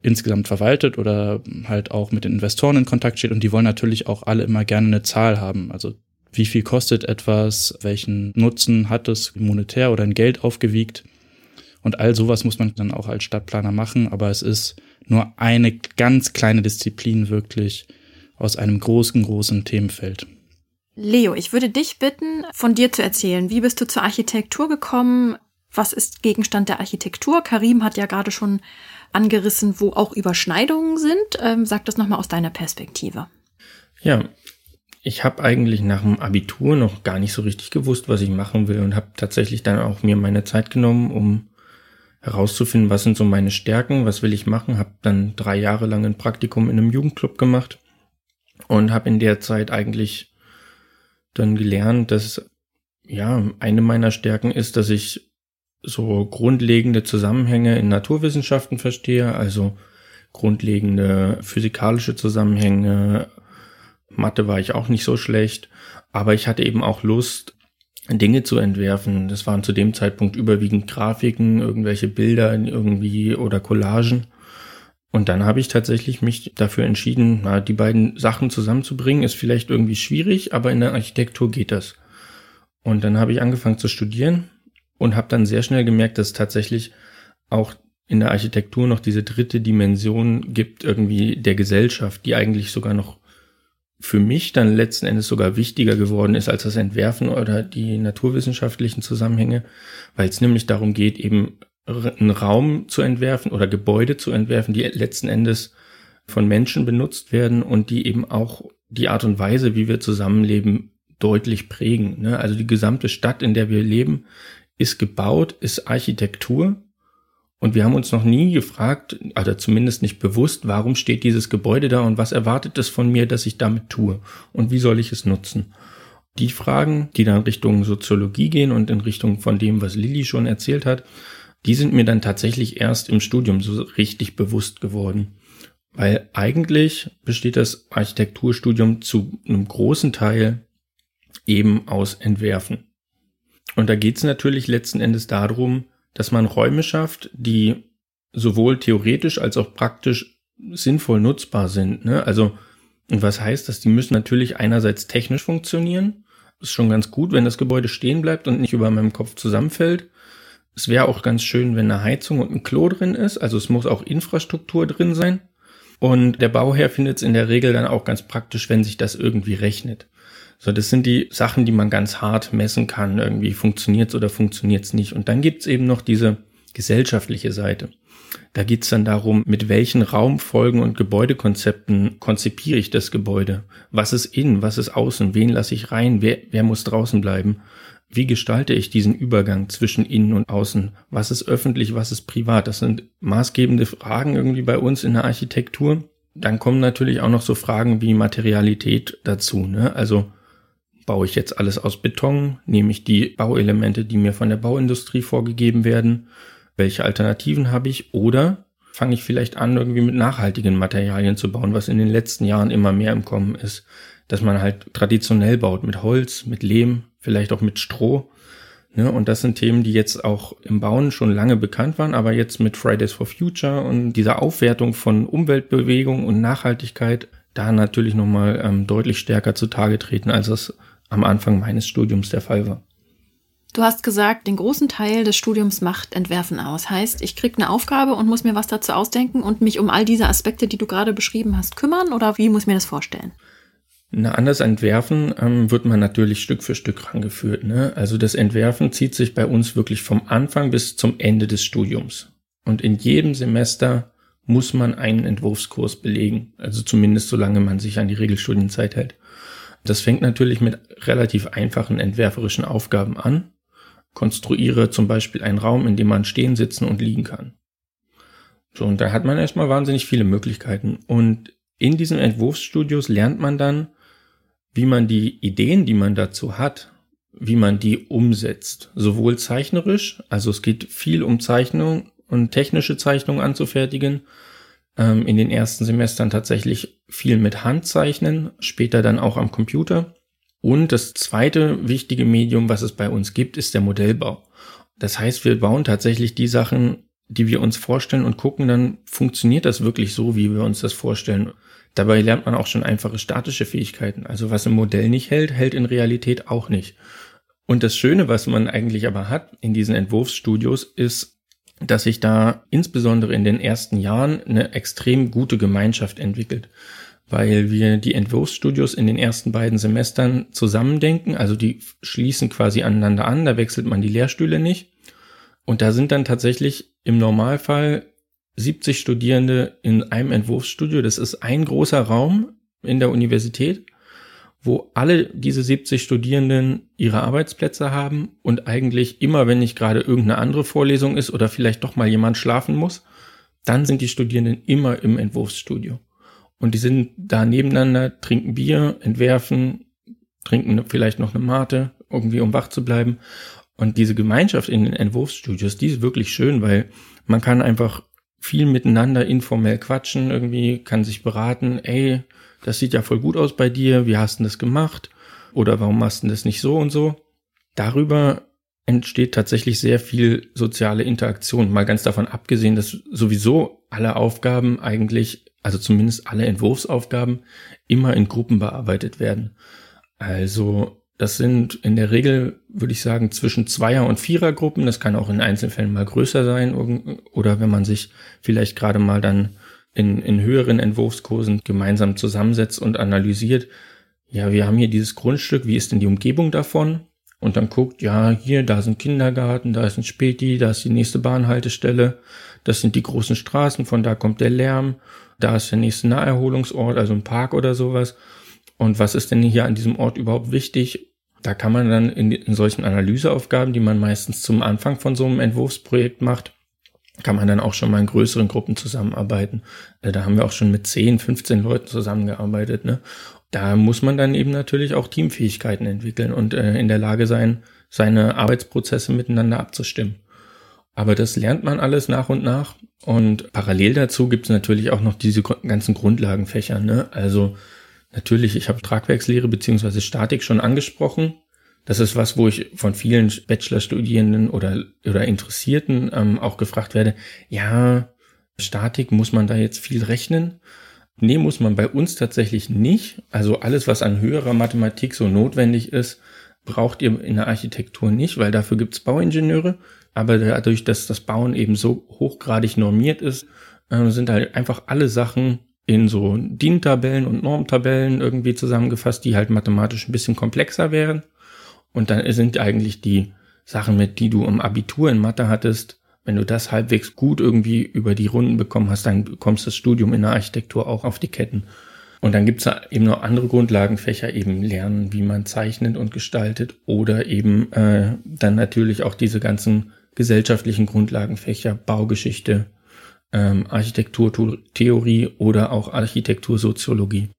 insgesamt verwaltet oder halt auch mit den Investoren in Kontakt steht und die wollen natürlich auch alle immer gerne eine Zahl haben. Also wie viel kostet etwas, welchen Nutzen hat es monetär oder in Geld aufgewiegt. Und all sowas muss man dann auch als Stadtplaner machen, aber es ist nur eine ganz kleine Disziplin wirklich aus einem großen, großen Themenfeld. Leo, ich würde dich bitten, von dir zu erzählen. Wie bist du zur Architektur gekommen? was ist Gegenstand der Architektur? Karim hat ja gerade schon angerissen, wo auch Überschneidungen sind. Ähm, sag das nochmal aus deiner Perspektive. Ja, ich habe eigentlich nach dem Abitur noch gar nicht so richtig gewusst, was ich machen will und habe tatsächlich dann auch mir meine Zeit genommen, um herauszufinden, was sind so meine Stärken, was will ich machen. Habe dann drei Jahre lang ein Praktikum in einem Jugendclub gemacht und habe in der Zeit eigentlich dann gelernt, dass ja eine meiner Stärken ist, dass ich so grundlegende Zusammenhänge in Naturwissenschaften verstehe, also grundlegende physikalische Zusammenhänge. Mathe war ich auch nicht so schlecht, aber ich hatte eben auch Lust, Dinge zu entwerfen. Das waren zu dem Zeitpunkt überwiegend Grafiken, irgendwelche Bilder irgendwie oder Collagen. Und dann habe ich tatsächlich mich dafür entschieden, na, die beiden Sachen zusammenzubringen, ist vielleicht irgendwie schwierig, aber in der Architektur geht das. Und dann habe ich angefangen zu studieren und habe dann sehr schnell gemerkt, dass tatsächlich auch in der Architektur noch diese dritte Dimension gibt, irgendwie der Gesellschaft, die eigentlich sogar noch für mich dann letzten Endes sogar wichtiger geworden ist als das Entwerfen oder die naturwissenschaftlichen Zusammenhänge, weil es nämlich darum geht, eben einen Raum zu entwerfen oder Gebäude zu entwerfen, die letzten Endes von Menschen benutzt werden und die eben auch die Art und Weise, wie wir zusammenleben, deutlich prägen. Ne? Also die gesamte Stadt, in der wir leben, ist gebaut, ist Architektur. Und wir haben uns noch nie gefragt, oder zumindest nicht bewusst, warum steht dieses Gebäude da und was erwartet es von mir, dass ich damit tue und wie soll ich es nutzen. Die Fragen, die dann Richtung Soziologie gehen und in Richtung von dem, was Lilly schon erzählt hat, die sind mir dann tatsächlich erst im Studium so richtig bewusst geworden. Weil eigentlich besteht das Architekturstudium zu einem großen Teil eben aus Entwerfen. Und da geht es natürlich letzten Endes darum, dass man Räume schafft, die sowohl theoretisch als auch praktisch sinnvoll nutzbar sind. Ne? Also, was heißt das? Die müssen natürlich einerseits technisch funktionieren. Ist schon ganz gut, wenn das Gebäude stehen bleibt und nicht über meinem Kopf zusammenfällt. Es wäre auch ganz schön, wenn eine Heizung und ein Klo drin ist. Also es muss auch Infrastruktur drin sein. Und der Bauherr findet es in der Regel dann auch ganz praktisch, wenn sich das irgendwie rechnet. So, das sind die Sachen, die man ganz hart messen kann. Irgendwie funktioniert's oder funktioniert's nicht. Und dann gibt's eben noch diese gesellschaftliche Seite. Da geht's dann darum, mit welchen Raumfolgen und Gebäudekonzepten konzipiere ich das Gebäude? Was ist innen, was ist außen? Wen lasse ich rein? Wer, wer muss draußen bleiben? Wie gestalte ich diesen Übergang zwischen innen und außen? Was ist öffentlich, was ist privat? Das sind maßgebende Fragen irgendwie bei uns in der Architektur. Dann kommen natürlich auch noch so Fragen wie Materialität dazu. Ne? Also Baue ich jetzt alles aus Beton? Nehme ich die Bauelemente, die mir von der Bauindustrie vorgegeben werden? Welche Alternativen habe ich? Oder fange ich vielleicht an, irgendwie mit nachhaltigen Materialien zu bauen, was in den letzten Jahren immer mehr im Kommen ist. Dass man halt traditionell baut, mit Holz, mit Lehm, vielleicht auch mit Stroh. Ne? Und das sind Themen, die jetzt auch im Bauen schon lange bekannt waren, aber jetzt mit Fridays for Future und dieser Aufwertung von Umweltbewegung und Nachhaltigkeit da natürlich nochmal ähm, deutlich stärker zutage treten, als es am Anfang meines Studiums der Fall war. Du hast gesagt, den großen Teil des Studiums macht Entwerfen aus. Heißt, ich kriege eine Aufgabe und muss mir was dazu ausdenken und mich um all diese Aspekte, die du gerade beschrieben hast, kümmern? Oder wie muss ich mir das vorstellen? Na, anders Entwerfen ähm, wird man natürlich Stück für Stück rangeführt. Ne? Also das Entwerfen zieht sich bei uns wirklich vom Anfang bis zum Ende des Studiums. Und in jedem Semester muss man einen Entwurfskurs belegen. Also zumindest solange man sich an die Regelstudienzeit hält. Das fängt natürlich mit relativ einfachen entwerferischen Aufgaben an. Konstruiere zum Beispiel einen Raum, in dem man stehen, sitzen und liegen kann. So, und da hat man erstmal wahnsinnig viele Möglichkeiten. Und in diesen Entwurfsstudios lernt man dann, wie man die Ideen, die man dazu hat, wie man die umsetzt. Sowohl zeichnerisch, also es geht viel um Zeichnung und technische Zeichnung anzufertigen, ähm, in den ersten Semestern tatsächlich viel mit Handzeichnen, später dann auch am Computer. Und das zweite wichtige Medium, was es bei uns gibt, ist der Modellbau. Das heißt, wir bauen tatsächlich die Sachen, die wir uns vorstellen und gucken dann, funktioniert das wirklich so, wie wir uns das vorstellen. Dabei lernt man auch schon einfache statische Fähigkeiten. Also was im Modell nicht hält, hält in Realität auch nicht. Und das Schöne, was man eigentlich aber hat in diesen Entwurfsstudios, ist, dass sich da insbesondere in den ersten Jahren eine extrem gute Gemeinschaft entwickelt, weil wir die Entwurfsstudios in den ersten beiden Semestern zusammendenken, also die schließen quasi aneinander an, da wechselt man die Lehrstühle nicht. Und da sind dann tatsächlich im Normalfall 70 Studierende in einem Entwurfsstudio. Das ist ein großer Raum in der Universität wo alle diese 70 Studierenden ihre Arbeitsplätze haben und eigentlich immer, wenn nicht gerade irgendeine andere Vorlesung ist oder vielleicht doch mal jemand schlafen muss, dann sind die Studierenden immer im Entwurfsstudio. Und die sind da nebeneinander, trinken Bier, entwerfen, trinken vielleicht noch eine Mate, irgendwie um wach zu bleiben. Und diese Gemeinschaft in den Entwurfsstudios, die ist wirklich schön, weil man kann einfach viel miteinander informell quatschen, irgendwie kann sich beraten, ey, das sieht ja voll gut aus bei dir, wie hast du das gemacht? Oder warum machst du das nicht so und so? Darüber entsteht tatsächlich sehr viel soziale Interaktion. Mal ganz davon abgesehen, dass sowieso alle Aufgaben eigentlich, also zumindest alle Entwurfsaufgaben, immer in Gruppen bearbeitet werden. Also das sind in der Regel, würde ich sagen, zwischen Zweier- und Vierergruppen. Das kann auch in Einzelfällen mal größer sein oder wenn man sich vielleicht gerade mal dann in, in höheren Entwurfskursen gemeinsam zusammensetzt und analysiert, ja, wir haben hier dieses Grundstück, wie ist denn die Umgebung davon? Und dann guckt, ja, hier, da ist ein Kindergarten, da ist ein Späti, da ist die nächste Bahnhaltestelle, das sind die großen Straßen, von da kommt der Lärm, da ist der nächste Naherholungsort, also ein Park oder sowas. Und was ist denn hier an diesem Ort überhaupt wichtig? Da kann man dann in, in solchen Analyseaufgaben, die man meistens zum Anfang von so einem Entwurfsprojekt macht, kann man dann auch schon mal in größeren Gruppen zusammenarbeiten. Äh, da haben wir auch schon mit 10, 15 Leuten zusammengearbeitet. Ne? Da muss man dann eben natürlich auch Teamfähigkeiten entwickeln und äh, in der Lage sein, seine Arbeitsprozesse miteinander abzustimmen. Aber das lernt man alles nach und nach. Und parallel dazu gibt es natürlich auch noch diese ganzen Grundlagenfächer. Ne? Also natürlich, ich habe Tragwerkslehre beziehungsweise Statik schon angesprochen. Das ist was, wo ich von vielen Bachelorstudierenden oder, oder Interessierten ähm, auch gefragt werde, ja, Statik, muss man da jetzt viel rechnen? Nee, muss man bei uns tatsächlich nicht. Also alles, was an höherer Mathematik so notwendig ist, braucht ihr in der Architektur nicht, weil dafür gibt's Bauingenieure. Aber dadurch, dass das Bauen eben so hochgradig normiert ist, äh, sind halt einfach alle Sachen in so DIN-Tabellen und Normtabellen irgendwie zusammengefasst, die halt mathematisch ein bisschen komplexer wären. Und dann sind eigentlich die Sachen, mit die du im Abitur in Mathe hattest, wenn du das halbwegs gut irgendwie über die Runden bekommen hast, dann bekommst du das Studium in der Architektur auch auf die Ketten. Und dann gibt's eben noch andere Grundlagenfächer, eben lernen, wie man zeichnet und gestaltet oder eben äh, dann natürlich auch diese ganzen gesellschaftlichen Grundlagenfächer, Baugeschichte, ähm, Architekturtheorie oder auch Architektursoziologie.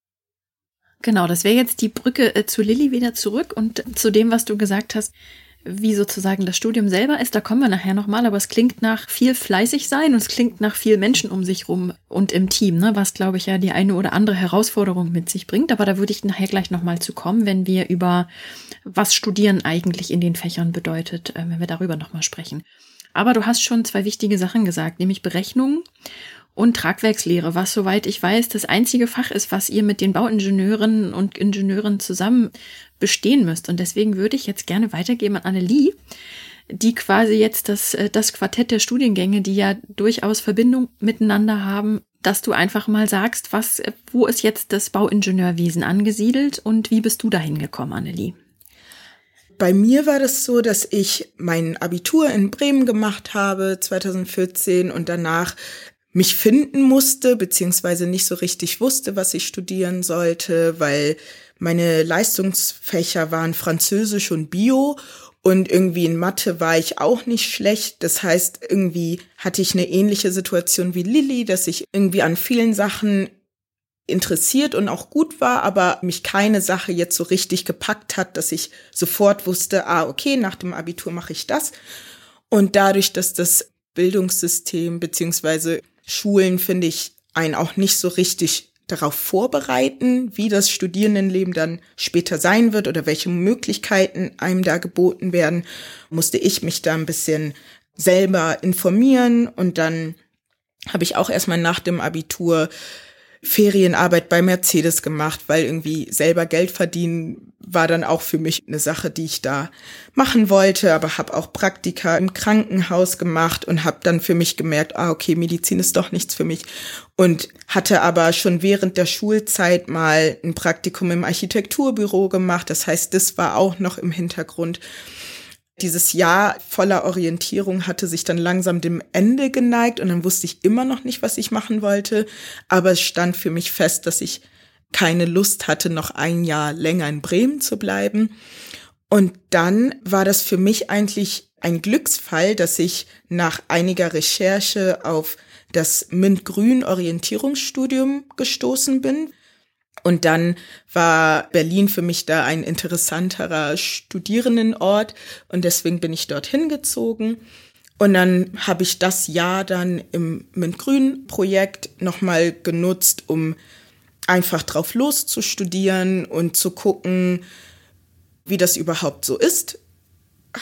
Genau, das wäre jetzt die Brücke äh, zu Lilly wieder zurück und zu dem, was du gesagt hast, wie sozusagen das Studium selber ist. Da kommen wir nachher nochmal, aber es klingt nach viel fleißig sein und es klingt nach viel Menschen um sich rum und im Team, ne? was glaube ich ja die eine oder andere Herausforderung mit sich bringt. Aber da würde ich nachher gleich nochmal zu kommen, wenn wir über was Studieren eigentlich in den Fächern bedeutet, äh, wenn wir darüber nochmal sprechen. Aber du hast schon zwei wichtige Sachen gesagt, nämlich Berechnungen und Tragwerkslehre, was soweit ich weiß das einzige Fach ist, was ihr mit den Bauingenieurinnen und Ingenieuren zusammen bestehen müsst. Und deswegen würde ich jetzt gerne weitergeben an Annelie, die quasi jetzt das, äh, das Quartett der Studiengänge, die ja durchaus Verbindung miteinander haben, dass du einfach mal sagst, was, wo ist jetzt das Bauingenieurwesen angesiedelt und wie bist du dahin gekommen, Annelie? Bei mir war das so, dass ich mein Abitur in Bremen gemacht habe 2014 und danach mich finden musste, beziehungsweise nicht so richtig wusste, was ich studieren sollte, weil meine Leistungsfächer waren Französisch und Bio und irgendwie in Mathe war ich auch nicht schlecht. Das heißt, irgendwie hatte ich eine ähnliche Situation wie Lilly, dass ich irgendwie an vielen Sachen interessiert und auch gut war, aber mich keine Sache jetzt so richtig gepackt hat, dass ich sofort wusste, ah, okay, nach dem Abitur mache ich das. Und dadurch, dass das Bildungssystem beziehungsweise Schulen, finde ich, einen auch nicht so richtig darauf vorbereiten, wie das Studierendenleben dann später sein wird oder welche Möglichkeiten einem da geboten werden, musste ich mich da ein bisschen selber informieren und dann habe ich auch erstmal nach dem Abitur Ferienarbeit bei Mercedes gemacht, weil irgendwie selber Geld verdienen war dann auch für mich eine Sache, die ich da machen wollte, aber habe auch Praktika im Krankenhaus gemacht und habe dann für mich gemerkt, ah okay, Medizin ist doch nichts für mich. Und hatte aber schon während der Schulzeit mal ein Praktikum im Architekturbüro gemacht, das heißt, das war auch noch im Hintergrund dieses Jahr voller Orientierung hatte sich dann langsam dem Ende geneigt und dann wusste ich immer noch nicht, was ich machen wollte. Aber es stand für mich fest, dass ich keine Lust hatte, noch ein Jahr länger in Bremen zu bleiben. Und dann war das für mich eigentlich ein Glücksfall, dass ich nach einiger Recherche auf das MINT-Grün Orientierungsstudium gestoßen bin. Und dann war Berlin für mich da ein interessanterer Studierendenort und deswegen bin ich dorthin gezogen. Und dann habe ich das Jahr dann im MINT-Grün-Projekt nochmal genutzt, um einfach drauf loszustudieren und zu gucken, wie das überhaupt so ist.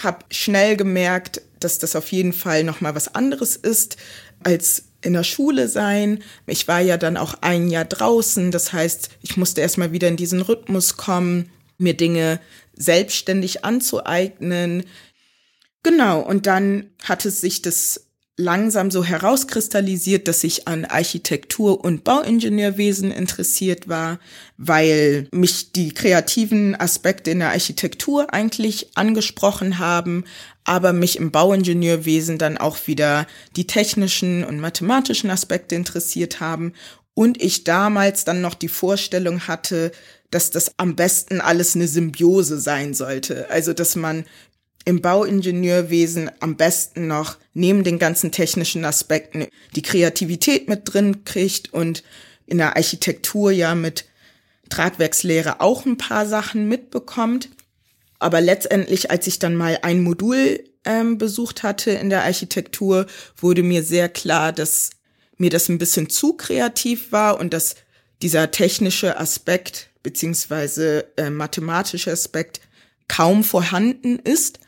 Hab schnell gemerkt, dass das auf jeden Fall nochmal was anderes ist als in der Schule sein. Ich war ja dann auch ein Jahr draußen. Das heißt, ich musste erstmal wieder in diesen Rhythmus kommen, mir Dinge selbstständig anzueignen. Genau. Und dann hatte sich das langsam so herauskristallisiert, dass ich an Architektur und Bauingenieurwesen interessiert war, weil mich die kreativen Aspekte in der Architektur eigentlich angesprochen haben, aber mich im Bauingenieurwesen dann auch wieder die technischen und mathematischen Aspekte interessiert haben und ich damals dann noch die Vorstellung hatte, dass das am besten alles eine Symbiose sein sollte. Also, dass man im Bauingenieurwesen am besten noch neben den ganzen technischen Aspekten die Kreativität mit drin kriegt und in der Architektur ja mit Tragwerkslehre auch ein paar Sachen mitbekommt. Aber letztendlich, als ich dann mal ein Modul ähm, besucht hatte in der Architektur, wurde mir sehr klar, dass mir das ein bisschen zu kreativ war und dass dieser technische Aspekt beziehungsweise äh, mathematische Aspekt kaum vorhanden ist.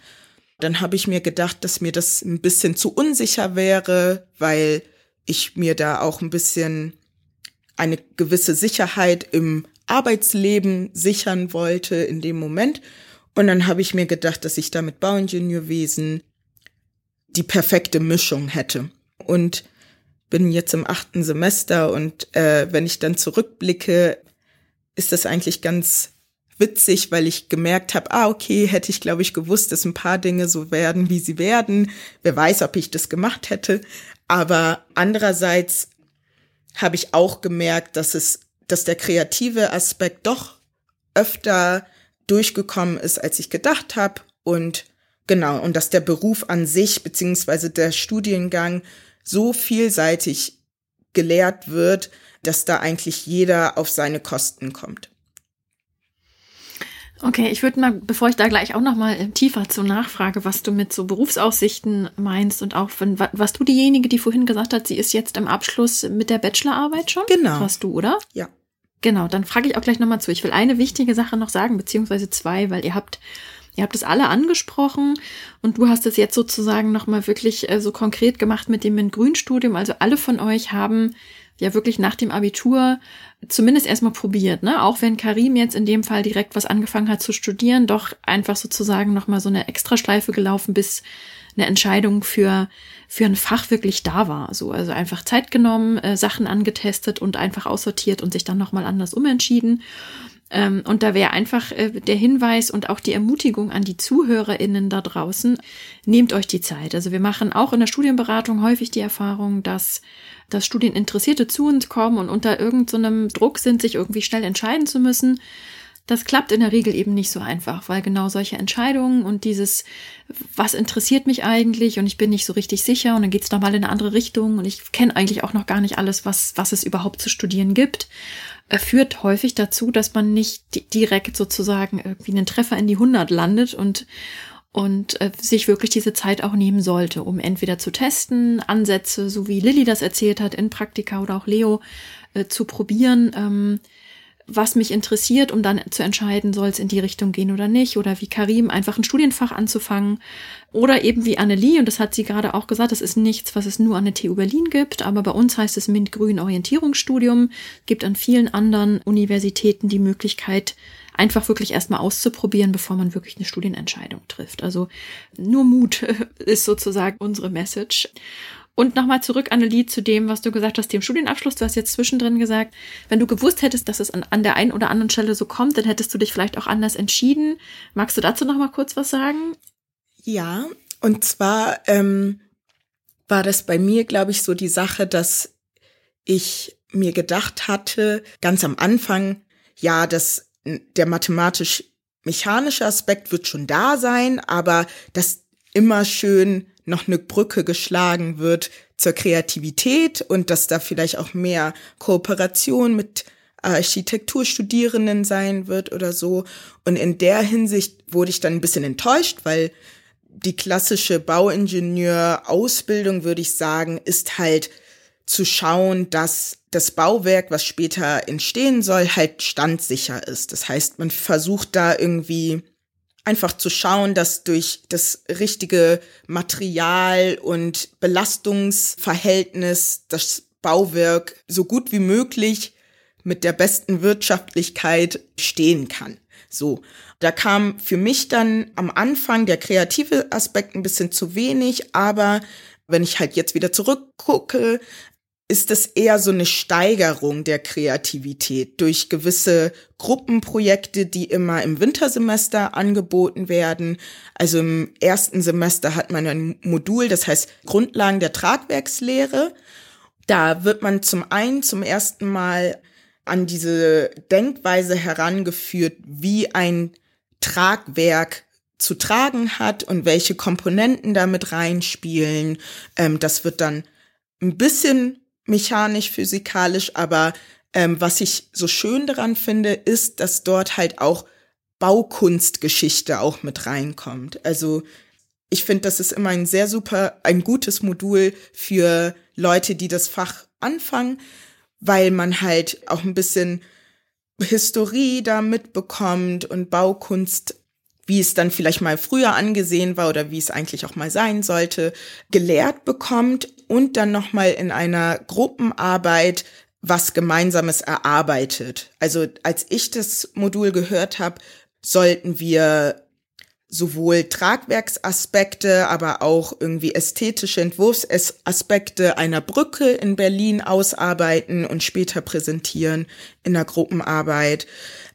Dann habe ich mir gedacht, dass mir das ein bisschen zu unsicher wäre, weil ich mir da auch ein bisschen eine gewisse Sicherheit im Arbeitsleben sichern wollte in dem Moment. Und dann habe ich mir gedacht, dass ich da mit Bauingenieurwesen die perfekte Mischung hätte. Und bin jetzt im achten Semester und äh, wenn ich dann zurückblicke, ist das eigentlich ganz witzig, weil ich gemerkt habe, ah, okay, hätte ich, glaube ich, gewusst, dass ein paar Dinge so werden, wie sie werden. Wer weiß, ob ich das gemacht hätte. Aber andererseits habe ich auch gemerkt, dass es, dass der kreative Aspekt doch öfter durchgekommen ist, als ich gedacht habe. Und genau, und dass der Beruf an sich, beziehungsweise der Studiengang so vielseitig gelehrt wird, dass da eigentlich jeder auf seine Kosten kommt. Okay, ich würde mal, bevor ich da gleich auch noch mal äh, tiefer zur Nachfrage, was du mit so Berufsaussichten meinst und auch von, was du diejenige, die vorhin gesagt hat, sie ist jetzt im Abschluss mit der Bachelorarbeit schon? Genau. Was du, oder? Ja. Genau, dann frage ich auch gleich nochmal zu. Ich will eine wichtige Sache noch sagen, beziehungsweise zwei, weil ihr habt, ihr habt es alle angesprochen und du hast es jetzt sozusagen nochmal wirklich äh, so konkret gemacht mit dem MINT-Grün-Studium. Also alle von euch haben ja wirklich nach dem Abitur zumindest erstmal probiert, ne? Auch wenn Karim jetzt in dem Fall direkt was angefangen hat zu studieren, doch einfach sozusagen nochmal so eine Extraschleife gelaufen, bis eine Entscheidung für, für ein Fach wirklich da war. So, also einfach Zeit genommen, äh, Sachen angetestet und einfach aussortiert und sich dann nochmal anders umentschieden. Ähm, und da wäre einfach äh, der Hinweis und auch die Ermutigung an die ZuhörerInnen da draußen, nehmt euch die Zeit. Also wir machen auch in der Studienberatung häufig die Erfahrung, dass dass Studieninteressierte zu uns kommen und unter irgendeinem so Druck sind, sich irgendwie schnell entscheiden zu müssen. Das klappt in der Regel eben nicht so einfach, weil genau solche Entscheidungen und dieses, was interessiert mich eigentlich und ich bin nicht so richtig sicher und dann geht's noch mal in eine andere Richtung und ich kenne eigentlich auch noch gar nicht alles, was, was es überhaupt zu studieren gibt, führt häufig dazu, dass man nicht direkt sozusagen irgendwie einen Treffer in die 100 landet und, und äh, sich wirklich diese Zeit auch nehmen sollte, um entweder zu testen, Ansätze, so wie Lilly das erzählt hat, in Praktika oder auch Leo äh, zu probieren, ähm, was mich interessiert, um dann zu entscheiden, soll es in die Richtung gehen oder nicht, oder wie Karim einfach ein Studienfach anzufangen, oder eben wie Annelie, und das hat sie gerade auch gesagt, das ist nichts, was es nur an der TU Berlin gibt, aber bei uns heißt es MINT-Grün Orientierungsstudium, gibt an vielen anderen Universitäten die Möglichkeit, einfach wirklich erstmal auszuprobieren, bevor man wirklich eine Studienentscheidung trifft. Also nur Mut ist sozusagen unsere Message. Und nochmal zurück, Annelie, zu dem, was du gesagt hast, dem Studienabschluss. Du hast jetzt zwischendrin gesagt, wenn du gewusst hättest, dass es an, an der einen oder anderen Stelle so kommt, dann hättest du dich vielleicht auch anders entschieden. Magst du dazu nochmal kurz was sagen? Ja, und zwar ähm, war das bei mir, glaube ich, so die Sache, dass ich mir gedacht hatte, ganz am Anfang, ja, das der mathematisch-mechanische Aspekt wird schon da sein, aber dass immer schön noch eine Brücke geschlagen wird zur Kreativität und dass da vielleicht auch mehr Kooperation mit Architekturstudierenden sein wird oder so. Und in der Hinsicht wurde ich dann ein bisschen enttäuscht, weil die klassische Bauingenieur-Ausbildung, würde ich sagen, ist halt zu schauen, dass das Bauwerk, was später entstehen soll, halt standsicher ist. Das heißt, man versucht da irgendwie einfach zu schauen, dass durch das richtige Material und Belastungsverhältnis das Bauwerk so gut wie möglich mit der besten Wirtschaftlichkeit stehen kann. So, da kam für mich dann am Anfang der kreative Aspekt ein bisschen zu wenig, aber wenn ich halt jetzt wieder zurückgucke, ist es eher so eine Steigerung der Kreativität durch gewisse Gruppenprojekte, die immer im Wintersemester angeboten werden. Also im ersten Semester hat man ein Modul, das heißt Grundlagen der Tragwerkslehre. Da wird man zum einen zum ersten Mal an diese Denkweise herangeführt, wie ein Tragwerk zu tragen hat und welche Komponenten damit reinspielen. Ähm, das wird dann ein bisschen mechanisch, physikalisch, aber ähm, was ich so schön daran finde, ist, dass dort halt auch Baukunstgeschichte auch mit reinkommt. Also ich finde, das ist immer ein sehr super, ein gutes Modul für Leute, die das Fach anfangen, weil man halt auch ein bisschen Historie da mitbekommt und Baukunst wie es dann vielleicht mal früher angesehen war oder wie es eigentlich auch mal sein sollte, gelehrt bekommt und dann nochmal in einer Gruppenarbeit was Gemeinsames erarbeitet. Also als ich das Modul gehört habe, sollten wir sowohl Tragwerksaspekte, aber auch irgendwie ästhetische Entwurfsaspekte einer Brücke in Berlin ausarbeiten und später präsentieren in der Gruppenarbeit.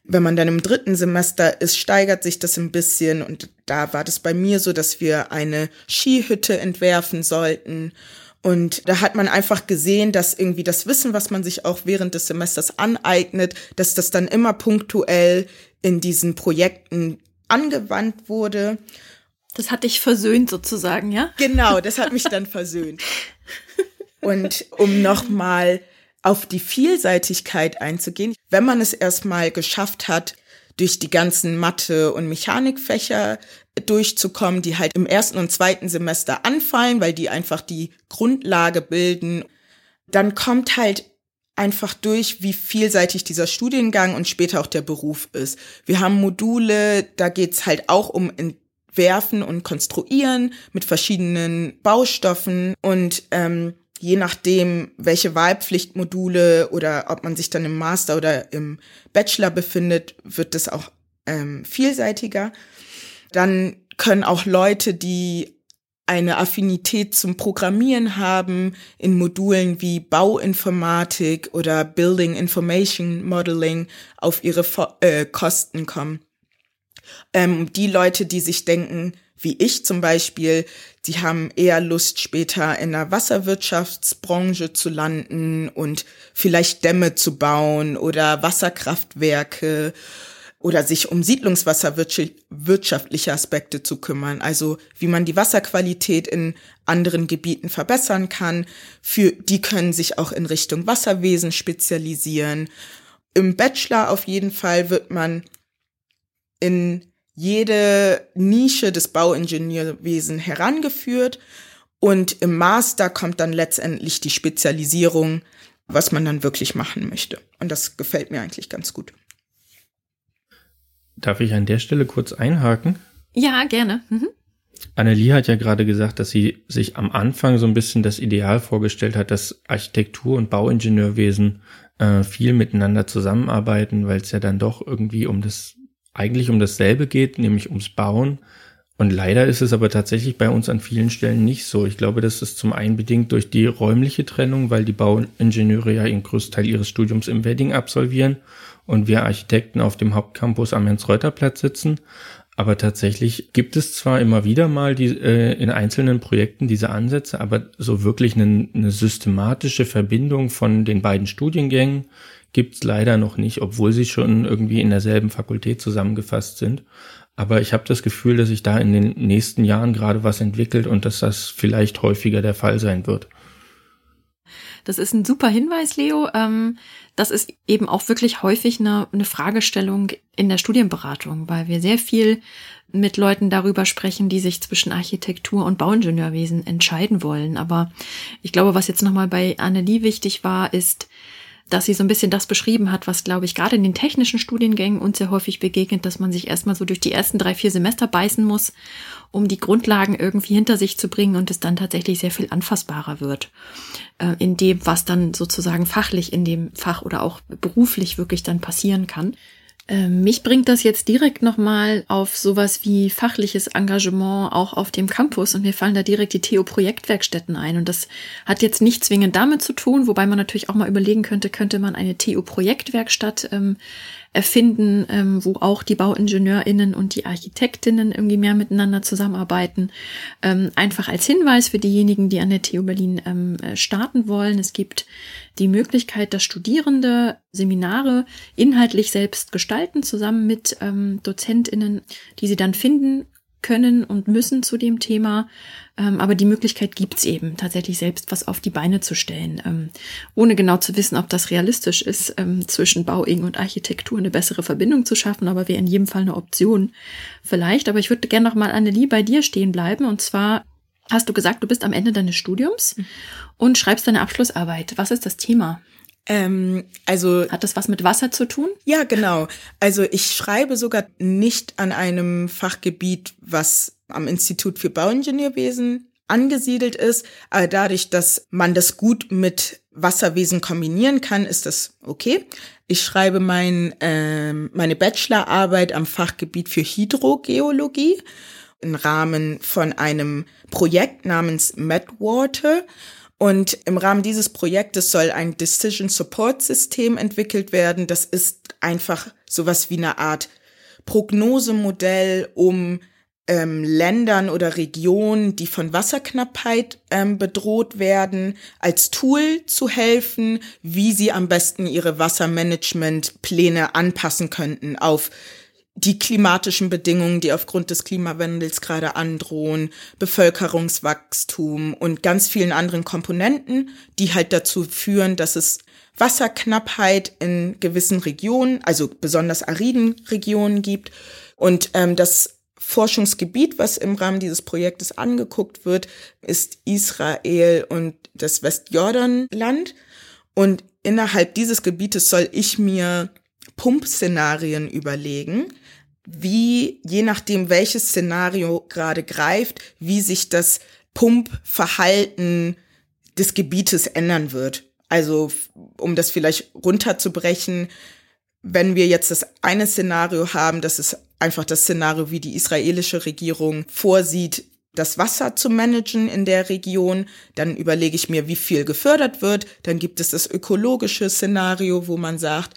Wenn man dann im dritten Semester ist, steigert sich das ein bisschen und da war das bei mir so, dass wir eine Skihütte entwerfen sollten. Und da hat man einfach gesehen, dass irgendwie das Wissen, was man sich auch während des Semesters aneignet, dass das dann immer punktuell in diesen Projekten angewandt wurde. Das hat dich versöhnt sozusagen, ja? Genau, das hat mich dann versöhnt. Und um nochmal auf die Vielseitigkeit einzugehen, wenn man es erstmal geschafft hat, durch die ganzen Mathe- und Mechanikfächer durchzukommen, die halt im ersten und zweiten Semester anfallen, weil die einfach die Grundlage bilden, dann kommt halt einfach durch, wie vielseitig dieser Studiengang und später auch der Beruf ist. Wir haben Module, da geht's halt auch um Entwerfen und Konstruieren mit verschiedenen Baustoffen und ähm, je nachdem, welche Wahlpflichtmodule oder ob man sich dann im Master oder im Bachelor befindet, wird das auch ähm, vielseitiger. Dann können auch Leute, die eine Affinität zum Programmieren haben, in Modulen wie Bauinformatik oder Building Information Modeling auf ihre äh, Kosten kommen. Ähm, die Leute, die sich denken, wie ich zum Beispiel, die haben eher Lust, später in der Wasserwirtschaftsbranche zu landen und vielleicht Dämme zu bauen oder Wasserkraftwerke oder sich um siedlungswasserwirtschaftliche Aspekte zu kümmern, also wie man die Wasserqualität in anderen Gebieten verbessern kann. Für die können sich auch in Richtung Wasserwesen spezialisieren. Im Bachelor auf jeden Fall wird man in jede Nische des Bauingenieurwesen herangeführt und im Master kommt dann letztendlich die Spezialisierung, was man dann wirklich machen möchte. Und das gefällt mir eigentlich ganz gut. Darf ich an der Stelle kurz einhaken? Ja, gerne. Mhm. Annelie hat ja gerade gesagt, dass sie sich am Anfang so ein bisschen das Ideal vorgestellt hat, dass Architektur und Bauingenieurwesen äh, viel miteinander zusammenarbeiten, weil es ja dann doch irgendwie um das eigentlich um dasselbe geht, nämlich ums Bauen. Und leider ist es aber tatsächlich bei uns an vielen Stellen nicht so. Ich glaube, das ist zum einen bedingt durch die räumliche Trennung, weil die Bauingenieure ja den größten Teil ihres Studiums im Wedding absolvieren und wir Architekten auf dem Hauptcampus am Jens-Reuter-Platz sitzen. Aber tatsächlich gibt es zwar immer wieder mal die, äh, in einzelnen Projekten diese Ansätze, aber so wirklich eine, eine systematische Verbindung von den beiden Studiengängen gibt's leider noch nicht, obwohl sie schon irgendwie in derselben Fakultät zusammengefasst sind. Aber ich habe das Gefühl, dass sich da in den nächsten Jahren gerade was entwickelt und dass das vielleicht häufiger der Fall sein wird. Das ist ein super Hinweis, Leo. Ähm, das ist eben auch wirklich häufig eine, eine Fragestellung in der Studienberatung, weil wir sehr viel mit Leuten darüber sprechen, die sich zwischen Architektur und Bauingenieurwesen entscheiden wollen. Aber ich glaube, was jetzt nochmal bei Annelie wichtig war, ist, dass sie so ein bisschen das beschrieben hat, was, glaube ich, gerade in den technischen Studiengängen uns sehr häufig begegnet, dass man sich erstmal so durch die ersten drei, vier Semester beißen muss, um die Grundlagen irgendwie hinter sich zu bringen und es dann tatsächlich sehr viel anfassbarer wird äh, in dem, was dann sozusagen fachlich in dem Fach oder auch beruflich wirklich dann passieren kann. Ähm, mich bringt das jetzt direkt nochmal auf sowas wie fachliches Engagement auch auf dem Campus und mir fallen da direkt die TU-Projektwerkstätten ein. Und das hat jetzt nicht zwingend damit zu tun, wobei man natürlich auch mal überlegen könnte, könnte man eine TU-Projektwerkstatt ähm, erfinden, ähm, wo auch die BauingenieurInnen und die Architektinnen irgendwie mehr miteinander zusammenarbeiten. Ähm, einfach als Hinweis für diejenigen, die an der TU Berlin ähm, äh, starten wollen. Es gibt die Möglichkeit, dass Studierende Seminare inhaltlich selbst gestalten, zusammen mit ähm, DozentInnen, die sie dann finden können und müssen zu dem Thema. Ähm, aber die Möglichkeit gibt's eben, tatsächlich selbst was auf die Beine zu stellen, ähm, ohne genau zu wissen, ob das realistisch ist, ähm, zwischen Bauing und Architektur eine bessere Verbindung zu schaffen. Aber wäre in jedem Fall eine Option vielleicht. Aber ich würde gerne noch mal, Annelie, bei dir stehen bleiben. Und zwar hast du gesagt, du bist am Ende deines Studiums mhm. und schreibst deine Abschlussarbeit. Was ist das Thema? Ähm, also hat das was mit Wasser zu tun? Ja, genau. Also ich schreibe sogar nicht an einem Fachgebiet, was am Institut für Bauingenieurwesen angesiedelt ist, aber dadurch, dass man das gut mit Wasserwesen kombinieren kann, ist das okay. Ich schreibe mein, äh, meine Bachelorarbeit am Fachgebiet für Hydrogeologie im Rahmen von einem Projekt namens Medwater. Und im Rahmen dieses Projektes soll ein Decision Support System entwickelt werden. Das ist einfach sowas wie eine Art Prognosemodell, um ähm, Ländern oder Regionen, die von Wasserknappheit ähm, bedroht werden, als Tool zu helfen, wie sie am besten ihre Wassermanagementpläne anpassen könnten auf die klimatischen Bedingungen, die aufgrund des Klimawandels gerade androhen, Bevölkerungswachstum und ganz vielen anderen Komponenten, die halt dazu führen, dass es Wasserknappheit in gewissen Regionen, also besonders ariden Regionen gibt. Und ähm, das Forschungsgebiet, was im Rahmen dieses Projektes angeguckt wird, ist Israel und das Westjordanland. Und innerhalb dieses Gebietes soll ich mir Pumpszenarien überlegen, wie, je nachdem, welches Szenario gerade greift, wie sich das Pumpverhalten des Gebietes ändern wird. Also, um das vielleicht runterzubrechen, wenn wir jetzt das eine Szenario haben, das ist einfach das Szenario, wie die israelische Regierung vorsieht, das Wasser zu managen in der Region, dann überlege ich mir, wie viel gefördert wird. Dann gibt es das ökologische Szenario, wo man sagt,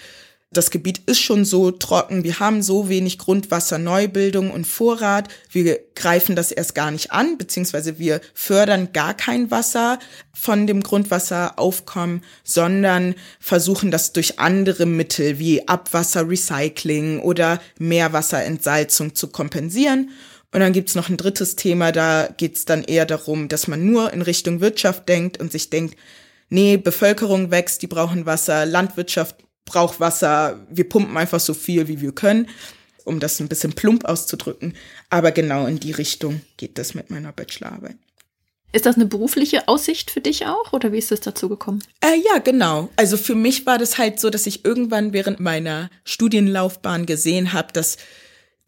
das Gebiet ist schon so trocken, wir haben so wenig Grundwasserneubildung und Vorrat, wir greifen das erst gar nicht an, beziehungsweise wir fördern gar kein Wasser von dem Grundwasseraufkommen, sondern versuchen das durch andere Mittel wie Abwasserrecycling oder Meerwasserentsalzung zu kompensieren. Und dann gibt's noch ein drittes Thema, da geht's dann eher darum, dass man nur in Richtung Wirtschaft denkt und sich denkt, nee, Bevölkerung wächst, die brauchen Wasser, Landwirtschaft braucht Wasser, wir pumpen einfach so viel, wie wir können, um das ein bisschen plump auszudrücken. Aber genau in die Richtung geht das mit meiner Bachelorarbeit. Ist das eine berufliche Aussicht für dich auch oder wie ist es dazu gekommen? Äh, ja, genau. Also für mich war das halt so, dass ich irgendwann während meiner Studienlaufbahn gesehen habe, dass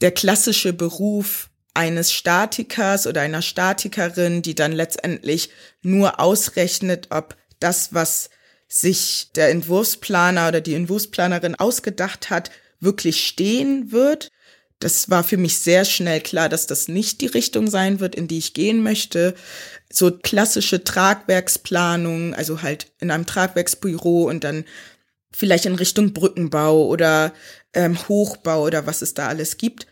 der klassische Beruf eines Statikers oder einer Statikerin, die dann letztendlich nur ausrechnet, ob das, was sich der Entwurfsplaner oder die Entwurfsplanerin ausgedacht hat, wirklich stehen wird. Das war für mich sehr schnell klar, dass das nicht die Richtung sein wird, in die ich gehen möchte. So klassische Tragwerksplanung, also halt in einem Tragwerksbüro und dann vielleicht in Richtung Brückenbau oder ähm, Hochbau oder was es da alles gibt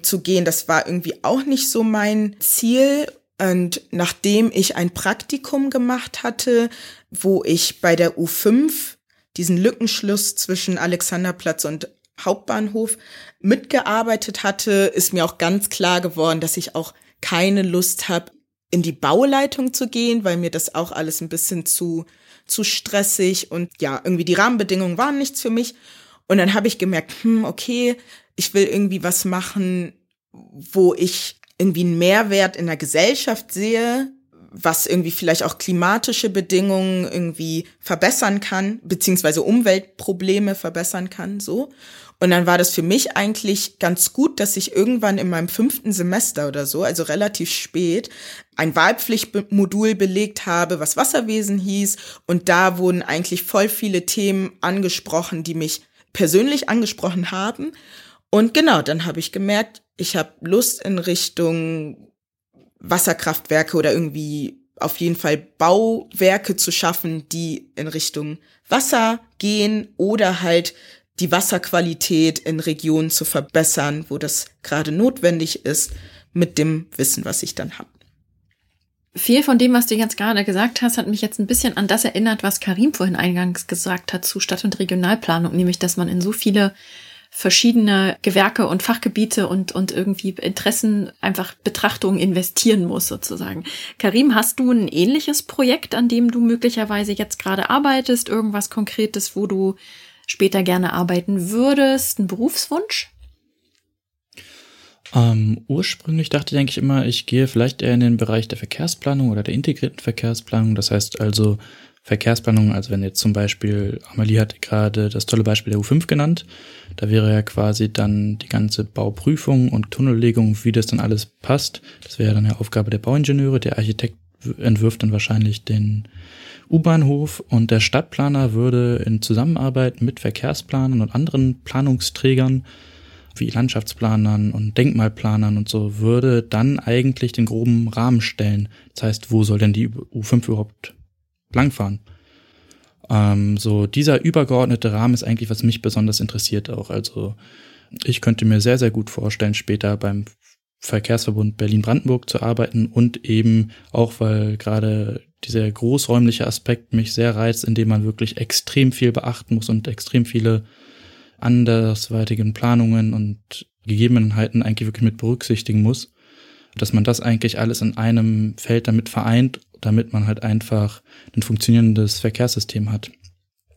zu gehen. Das war irgendwie auch nicht so mein Ziel. Und nachdem ich ein Praktikum gemacht hatte, wo ich bei der U5 diesen Lückenschluss zwischen Alexanderplatz und Hauptbahnhof mitgearbeitet hatte, ist mir auch ganz klar geworden, dass ich auch keine Lust habe, in die Bauleitung zu gehen, weil mir das auch alles ein bisschen zu, zu stressig und ja, irgendwie die Rahmenbedingungen waren nichts für mich. Und dann habe ich gemerkt, hm, okay, ich will irgendwie was machen, wo ich irgendwie einen Mehrwert in der Gesellschaft sehe, was irgendwie vielleicht auch klimatische Bedingungen irgendwie verbessern kann, beziehungsweise Umweltprobleme verbessern kann, so. Und dann war das für mich eigentlich ganz gut, dass ich irgendwann in meinem fünften Semester oder so, also relativ spät, ein Wahlpflichtmodul belegt habe, was Wasserwesen hieß. Und da wurden eigentlich voll viele Themen angesprochen, die mich persönlich angesprochen haben. Und genau, dann habe ich gemerkt, ich habe Lust in Richtung Wasserkraftwerke oder irgendwie auf jeden Fall Bauwerke zu schaffen, die in Richtung Wasser gehen oder halt die Wasserqualität in Regionen zu verbessern, wo das gerade notwendig ist, mit dem Wissen, was ich dann habe. Viel von dem, was du jetzt gerade gesagt hast, hat mich jetzt ein bisschen an das erinnert, was Karim vorhin eingangs gesagt hat zu Stadt- und Regionalplanung, nämlich, dass man in so viele verschiedene Gewerke und Fachgebiete und, und irgendwie Interessen einfach Betrachtungen investieren muss sozusagen. Karim, hast du ein ähnliches Projekt, an dem du möglicherweise jetzt gerade arbeitest? Irgendwas Konkretes, wo du später gerne arbeiten würdest? Ein Berufswunsch? Ähm, ursprünglich dachte ich eigentlich immer, ich gehe vielleicht eher in den Bereich der Verkehrsplanung oder der integrierten Verkehrsplanung. Das heißt also Verkehrsplanung, also wenn jetzt zum Beispiel, Amelie hat gerade das tolle Beispiel der U5 genannt, da wäre ja quasi dann die ganze Bauprüfung und Tunnellegung, wie das dann alles passt. Das wäre dann ja Aufgabe der Bauingenieure. Der Architekt entwirft dann wahrscheinlich den U-Bahnhof und der Stadtplaner würde in Zusammenarbeit mit Verkehrsplanern und anderen Planungsträgern wie Landschaftsplanern und Denkmalplanern und so würde dann eigentlich den groben Rahmen stellen. Das heißt, wo soll denn die U5 überhaupt langfahren? Ähm, so dieser übergeordnete Rahmen ist eigentlich, was mich besonders interessiert auch. Also ich könnte mir sehr, sehr gut vorstellen, später beim Verkehrsverbund Berlin-Brandenburg zu arbeiten und eben auch, weil gerade dieser großräumliche Aspekt mich sehr reizt, indem man wirklich extrem viel beachten muss und extrem viele andersweitigen Planungen und Gegebenheiten eigentlich wirklich mit berücksichtigen muss, dass man das eigentlich alles in einem Feld damit vereint, damit man halt einfach ein funktionierendes Verkehrssystem hat.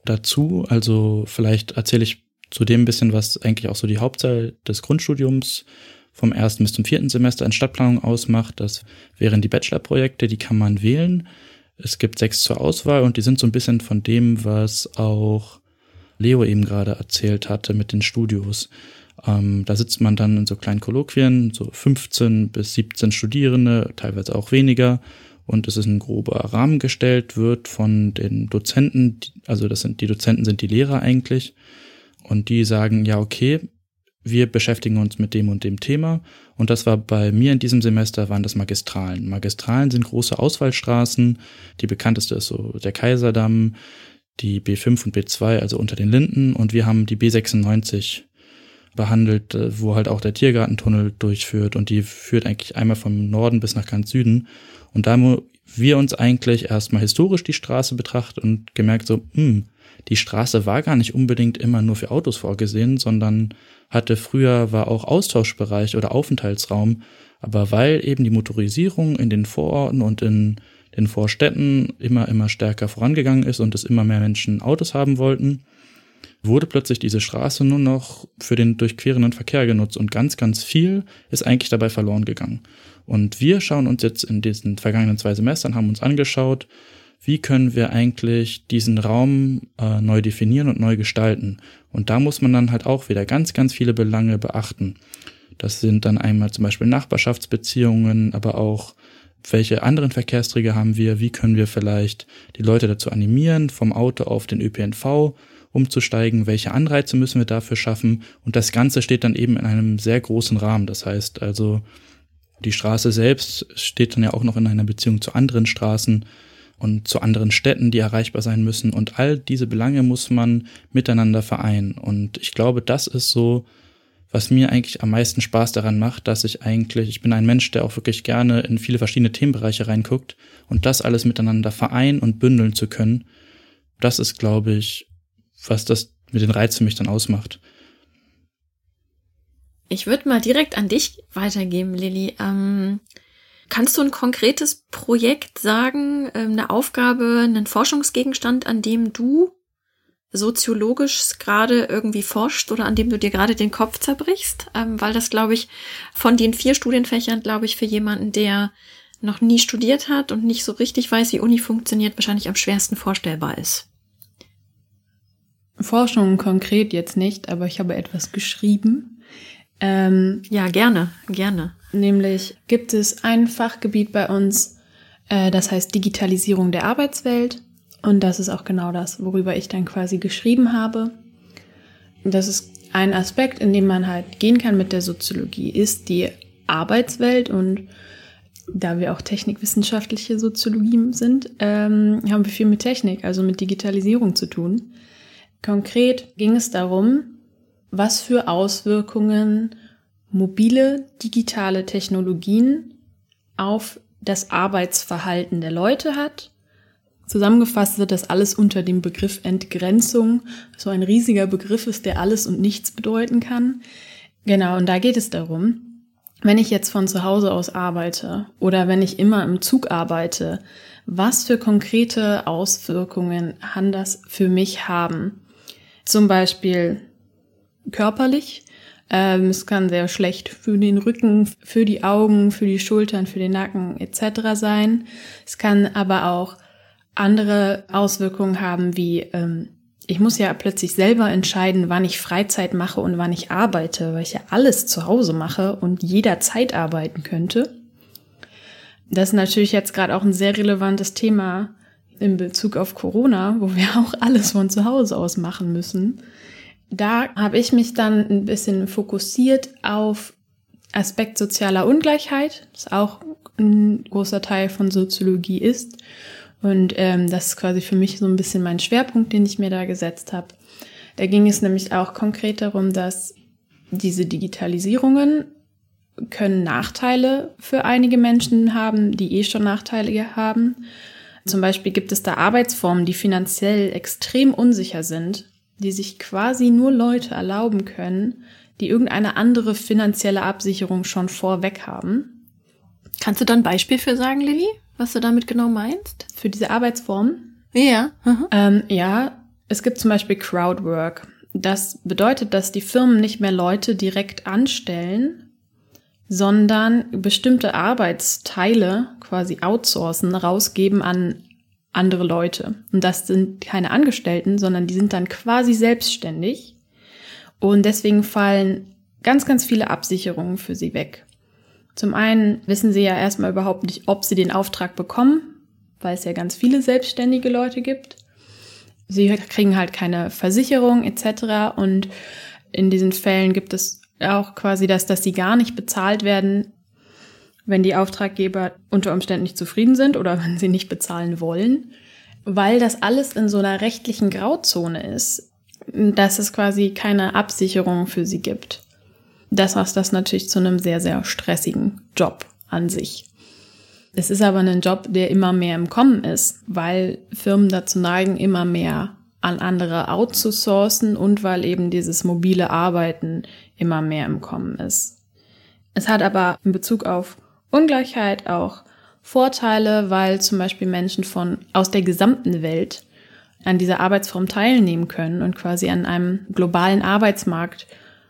Dazu, also vielleicht erzähle ich zu dem ein bisschen, was eigentlich auch so die Hauptzahl des Grundstudiums vom ersten bis zum vierten Semester in Stadtplanung ausmacht. Das wären die Bachelorprojekte, die kann man wählen. Es gibt sechs zur Auswahl und die sind so ein bisschen von dem, was auch Leo eben gerade erzählt hatte mit den Studios. Ähm, da sitzt man dann in so kleinen Kolloquien, so 15 bis 17 Studierende, teilweise auch weniger. Und es ist ein grober Rahmen gestellt, wird von den Dozenten, also das sind, die Dozenten sind die Lehrer eigentlich. Und die sagen, ja, okay, wir beschäftigen uns mit dem und dem Thema. Und das war bei mir in diesem Semester, waren das Magistralen. Magistralen sind große Auswahlstraßen. Die bekannteste ist so der Kaiserdamm, die B5 und B2, also unter den Linden, und wir haben die B96 behandelt, äh, wo halt auch der Tiergartentunnel durchführt und die führt eigentlich einmal vom Norden bis nach ganz Süden. Und da haben wir uns eigentlich erstmal historisch die Straße betrachtet und gemerkt so, hm, die Straße war gar nicht unbedingt immer nur für Autos vorgesehen, sondern hatte früher war auch Austauschbereich oder Aufenthaltsraum. Aber weil eben die Motorisierung in den Vororten und in den Vorstädten immer, immer stärker vorangegangen ist und es immer mehr Menschen Autos haben wollten, wurde plötzlich diese Straße nur noch für den durchquerenden Verkehr genutzt und ganz, ganz viel ist eigentlich dabei verloren gegangen. Und wir schauen uns jetzt in diesen vergangenen zwei Semestern, haben uns angeschaut, wie können wir eigentlich diesen Raum äh, neu definieren und neu gestalten. Und da muss man dann halt auch wieder ganz, ganz viele Belange beachten. Das sind dann einmal zum Beispiel Nachbarschaftsbeziehungen, aber auch welche anderen Verkehrsträger haben wir, wie können wir vielleicht die Leute dazu animieren, vom Auto auf den ÖPNV umzusteigen, welche Anreize müssen wir dafür schaffen und das Ganze steht dann eben in einem sehr großen Rahmen. Das heißt also, die Straße selbst steht dann ja auch noch in einer Beziehung zu anderen Straßen und zu anderen Städten, die erreichbar sein müssen. Und all diese Belange muss man miteinander vereinen. Und ich glaube, das ist so was mir eigentlich am meisten Spaß daran macht, dass ich eigentlich, ich bin ein Mensch, der auch wirklich gerne in viele verschiedene Themenbereiche reinguckt. Und das alles miteinander vereinen und bündeln zu können, das ist, glaube ich, was das mit den Reiz für mich dann ausmacht. Ich würde mal direkt an dich weitergeben, Lilly. Ähm, kannst du ein konkretes Projekt sagen, ähm, eine Aufgabe, einen Forschungsgegenstand, an dem du soziologisch gerade irgendwie forscht oder an dem du dir gerade den Kopf zerbrichst, ähm, weil das, glaube ich, von den vier Studienfächern, glaube ich, für jemanden, der noch nie studiert hat und nicht so richtig weiß, wie Uni funktioniert, wahrscheinlich am schwersten vorstellbar ist. Forschung konkret jetzt nicht, aber ich habe etwas geschrieben. Ähm, ja, gerne, gerne. Nämlich gibt es ein Fachgebiet bei uns, äh, das heißt Digitalisierung der Arbeitswelt. Und das ist auch genau das, worüber ich dann quasi geschrieben habe. das ist ein Aspekt, in dem man halt gehen kann mit der Soziologie, ist die Arbeitswelt und da wir auch technikwissenschaftliche Soziologie sind, ähm, haben wir viel mit Technik, also mit Digitalisierung zu tun. Konkret ging es darum, was für Auswirkungen mobile digitale Technologien auf das Arbeitsverhalten der Leute hat. Zusammengefasst wird das alles unter dem Begriff Entgrenzung, so ein riesiger Begriff ist, der alles und nichts bedeuten kann. Genau, und da geht es darum, wenn ich jetzt von zu Hause aus arbeite oder wenn ich immer im Zug arbeite, was für konkrete Auswirkungen kann das für mich haben? Zum Beispiel körperlich. Ähm, es kann sehr schlecht für den Rücken, für die Augen, für die Schultern, für den Nacken etc. sein. Es kann aber auch andere Auswirkungen haben, wie ähm, ich muss ja plötzlich selber entscheiden, wann ich Freizeit mache und wann ich arbeite, weil ich ja alles zu Hause mache und jederzeit arbeiten könnte. Das ist natürlich jetzt gerade auch ein sehr relevantes Thema in Bezug auf Corona, wo wir auch alles von zu Hause aus machen müssen. Da habe ich mich dann ein bisschen fokussiert auf Aspekt sozialer Ungleichheit, das auch ein großer Teil von Soziologie ist und ähm, das ist quasi für mich so ein bisschen mein Schwerpunkt, den ich mir da gesetzt habe. Da ging es nämlich auch konkret darum, dass diese Digitalisierungen können Nachteile für einige Menschen haben, die eh schon Nachteile haben. Zum Beispiel gibt es da Arbeitsformen, die finanziell extrem unsicher sind, die sich quasi nur Leute erlauben können, die irgendeine andere finanzielle Absicherung schon vorweg haben. Kannst du da ein Beispiel für sagen, Lilly? was du damit genau meinst? Für diese Arbeitsform? Ja. Ähm, ja, es gibt zum Beispiel Crowdwork. Das bedeutet, dass die Firmen nicht mehr Leute direkt anstellen, sondern bestimmte Arbeitsteile quasi outsourcen, rausgeben an andere Leute. Und das sind keine Angestellten, sondern die sind dann quasi selbstständig. Und deswegen fallen ganz, ganz viele Absicherungen für sie weg. Zum einen wissen sie ja erstmal überhaupt nicht, ob sie den Auftrag bekommen, weil es ja ganz viele selbstständige Leute gibt. Sie kriegen halt keine Versicherung etc. Und in diesen Fällen gibt es auch quasi das, dass sie gar nicht bezahlt werden, wenn die Auftraggeber unter Umständen nicht zufrieden sind oder wenn sie nicht bezahlen wollen, weil das alles in so einer rechtlichen Grauzone ist, dass es quasi keine Absicherung für sie gibt das macht das natürlich zu einem sehr, sehr stressigen Job an sich. Es ist aber ein Job, der immer mehr im Kommen ist, weil Firmen dazu neigen, immer mehr an andere outzusourcen und weil eben dieses mobile Arbeiten immer mehr im Kommen ist. Es hat aber in Bezug auf Ungleichheit auch Vorteile, weil zum Beispiel Menschen von aus der gesamten Welt an dieser Arbeitsform teilnehmen können und quasi an einem globalen Arbeitsmarkt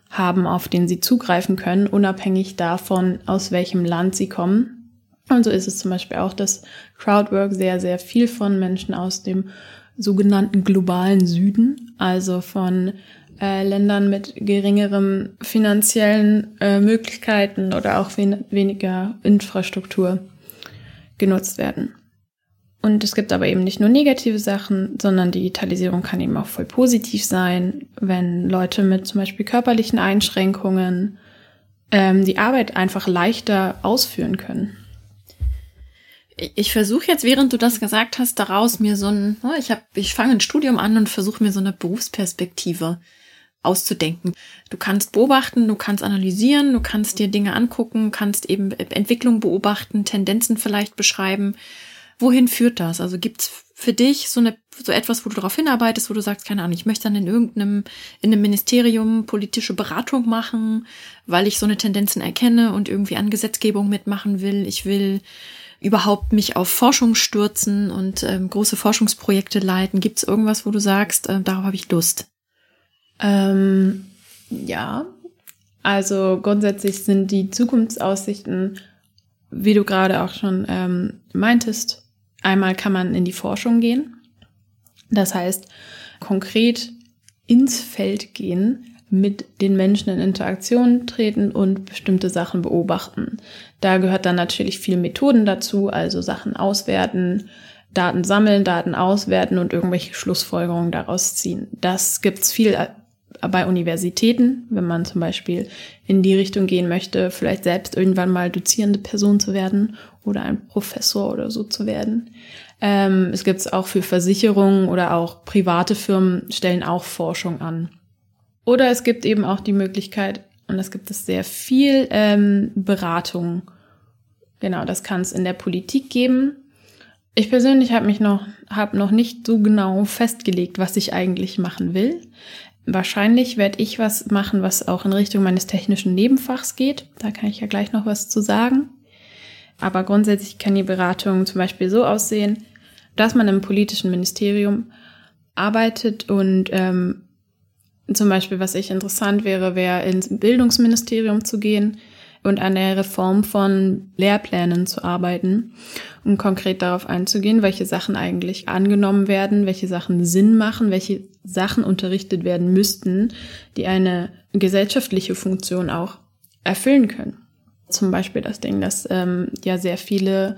haben, auf den sie zugreifen können, unabhängig davon, aus welchem Land sie kommen. Und so ist es zum Beispiel auch, dass Crowdwork sehr, sehr viel von Menschen aus dem sogenannten globalen Süden, also von äh, Ländern mit geringerem finanziellen äh, Möglichkeiten oder auch wen weniger Infrastruktur genutzt werden. Und es gibt aber eben nicht nur negative Sachen, sondern Digitalisierung kann eben auch voll positiv sein, wenn Leute mit zum Beispiel körperlichen Einschränkungen ähm, die Arbeit einfach leichter ausführen können. Ich versuche jetzt, während du das gesagt hast, daraus mir so ein, oh, ich habe, ich fange ein Studium an und versuche mir so eine Berufsperspektive auszudenken. Du kannst beobachten, du kannst analysieren, du kannst dir Dinge angucken, kannst eben Entwicklung beobachten, Tendenzen vielleicht beschreiben wohin führt das? Also gibt's für dich so eine so etwas, wo du darauf hinarbeitest, wo du sagst, keine Ahnung, ich möchte dann in irgendeinem in einem Ministerium politische Beratung machen, weil ich so eine Tendenzen erkenne und irgendwie an Gesetzgebung mitmachen will. Ich will überhaupt mich auf Forschung stürzen und ähm, große Forschungsprojekte leiten. Gibt's irgendwas, wo du sagst, äh, darauf habe ich Lust? Ähm, ja, also grundsätzlich sind die Zukunftsaussichten, wie du gerade auch schon ähm, meintest, Einmal kann man in die Forschung gehen. Das heißt, konkret ins Feld gehen, mit den Menschen in Interaktion treten und bestimmte Sachen beobachten. Da gehört dann natürlich viel Methoden dazu, also Sachen auswerten, Daten sammeln, Daten auswerten und irgendwelche Schlussfolgerungen daraus ziehen. Das gibt's viel bei Universitäten, wenn man zum Beispiel in die Richtung gehen möchte, vielleicht selbst irgendwann mal dozierende Person zu werden oder ein Professor oder so zu werden. Ähm, es gibt es auch für Versicherungen oder auch private Firmen stellen auch Forschung an. Oder es gibt eben auch die Möglichkeit, und das gibt es sehr viel, ähm, Beratung. Genau, das kann es in der Politik geben. Ich persönlich habe mich noch, habe noch nicht so genau festgelegt, was ich eigentlich machen will. Wahrscheinlich werde ich was machen, was auch in Richtung meines technischen Nebenfachs geht. Da kann ich ja gleich noch was zu sagen. Aber grundsätzlich kann die Beratung zum Beispiel so aussehen, dass man im politischen Ministerium arbeitet und ähm, zum Beispiel, was ich interessant wäre, wäre ins Bildungsministerium zu gehen und an der Reform von Lehrplänen zu arbeiten, um konkret darauf einzugehen, welche Sachen eigentlich angenommen werden, welche Sachen Sinn machen, welche Sachen unterrichtet werden müssten, die eine gesellschaftliche Funktion auch erfüllen können. Zum Beispiel das Ding, dass ähm, ja sehr viele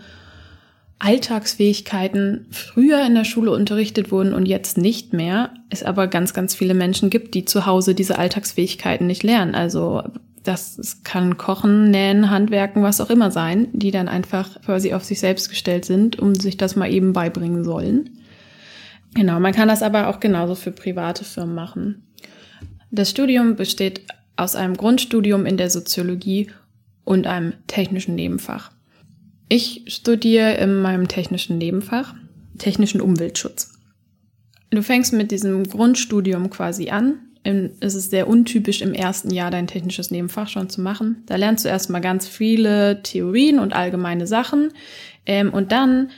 Alltagsfähigkeiten früher in der Schule unterrichtet wurden und jetzt nicht mehr, es aber ganz, ganz viele Menschen gibt, die zu Hause diese Alltagsfähigkeiten nicht lernen. Also das kann Kochen, Nähen, Handwerken, was auch immer sein, die dann einfach quasi auf sich selbst gestellt sind, um sich das mal eben beibringen sollen. Genau, man kann das aber auch genauso für private Firmen machen. Das Studium besteht aus einem Grundstudium in der Soziologie und einem technischen Nebenfach. Ich studiere in meinem technischen Nebenfach technischen Umweltschutz. Du fängst mit diesem Grundstudium quasi an. Es ist sehr untypisch, im ersten Jahr dein technisches Nebenfach schon zu machen. Da lernst du erstmal ganz viele Theorien und allgemeine Sachen. Ähm, und dann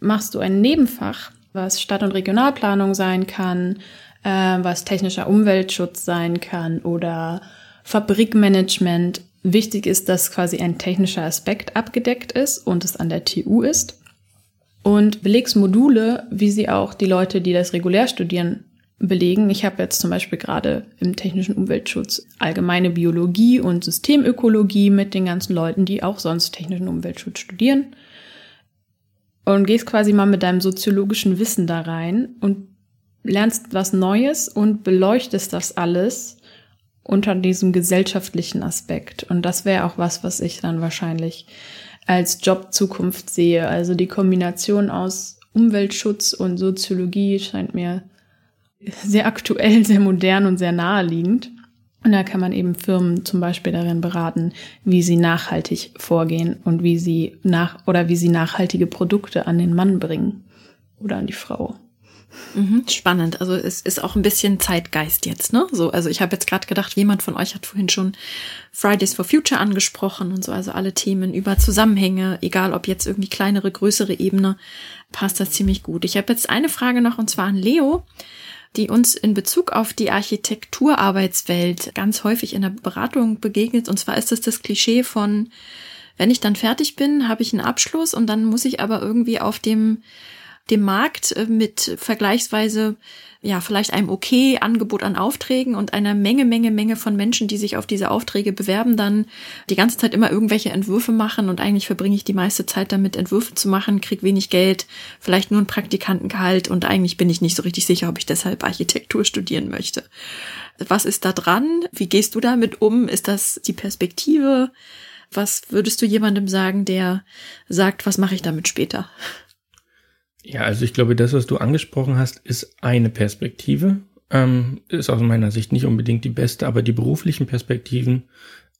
machst du ein Nebenfach, was Stadt- und Regionalplanung sein kann, äh, was technischer Umweltschutz sein kann oder Fabrikmanagement Wichtig ist, dass quasi ein technischer Aspekt abgedeckt ist und es an der TU ist. Und Belegsmodule, wie sie auch die Leute, die das regulär studieren, belegen. Ich habe jetzt zum Beispiel gerade im technischen Umweltschutz allgemeine Biologie und Systemökologie mit den ganzen Leuten, die auch sonst technischen Umweltschutz studieren. Und gehst quasi mal mit deinem soziologischen Wissen da rein und lernst was Neues und beleuchtest das alles unter diesem gesellschaftlichen Aspekt. Und das wäre auch was, was ich dann wahrscheinlich als Jobzukunft sehe. Also die Kombination aus Umweltschutz und Soziologie scheint mir sehr aktuell, sehr modern und sehr naheliegend. Und da kann man eben Firmen zum Beispiel darin beraten, wie sie nachhaltig vorgehen und wie sie nach oder wie sie nachhaltige Produkte an den Mann bringen oder an die Frau. Mhm, spannend. Also es ist auch ein bisschen Zeitgeist jetzt, ne? So, also ich habe jetzt gerade gedacht, jemand von euch hat vorhin schon Fridays for Future angesprochen und so, also alle Themen über Zusammenhänge, egal ob jetzt irgendwie kleinere, größere Ebene, passt das ziemlich gut. Ich habe jetzt eine Frage noch und zwar an Leo, die uns in Bezug auf die Architekturarbeitswelt ganz häufig in der Beratung begegnet. Und zwar ist es das Klischee von, wenn ich dann fertig bin, habe ich einen Abschluss und dann muss ich aber irgendwie auf dem dem Markt äh, mit vergleichsweise ja vielleicht einem okay Angebot an Aufträgen und einer Menge Menge Menge von Menschen, die sich auf diese Aufträge bewerben, dann die ganze Zeit immer irgendwelche Entwürfe machen und eigentlich verbringe ich die meiste Zeit damit Entwürfe zu machen, krieg wenig Geld, vielleicht nur ein Praktikantengehalt und eigentlich bin ich nicht so richtig sicher, ob ich deshalb Architektur studieren möchte. Was ist da dran? Wie gehst du damit um? Ist das die Perspektive? Was würdest du jemandem sagen, der sagt, was mache ich damit später? Ja, also ich glaube, das, was du angesprochen hast, ist eine Perspektive. Ähm, ist aus meiner Sicht nicht unbedingt die beste, aber die beruflichen Perspektiven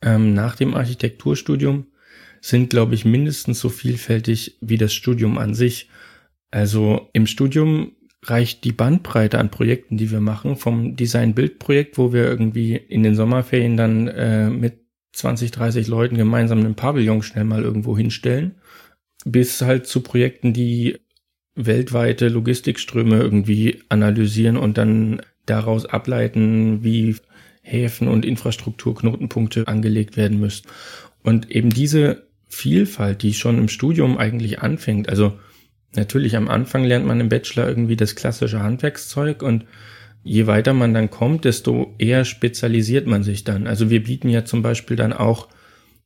ähm, nach dem Architekturstudium sind, glaube ich, mindestens so vielfältig wie das Studium an sich. Also im Studium reicht die Bandbreite an Projekten, die wir machen, vom Design-Bild-Projekt, wo wir irgendwie in den Sommerferien dann äh, mit 20, 30 Leuten gemeinsam einen Pavillon schnell mal irgendwo hinstellen, bis halt zu Projekten, die weltweite Logistikströme irgendwie analysieren und dann daraus ableiten, wie Häfen und Infrastrukturknotenpunkte angelegt werden müssen. Und eben diese Vielfalt, die schon im Studium eigentlich anfängt, also natürlich am Anfang lernt man im Bachelor irgendwie das klassische Handwerkszeug und je weiter man dann kommt, desto eher spezialisiert man sich dann. Also wir bieten ja zum Beispiel dann auch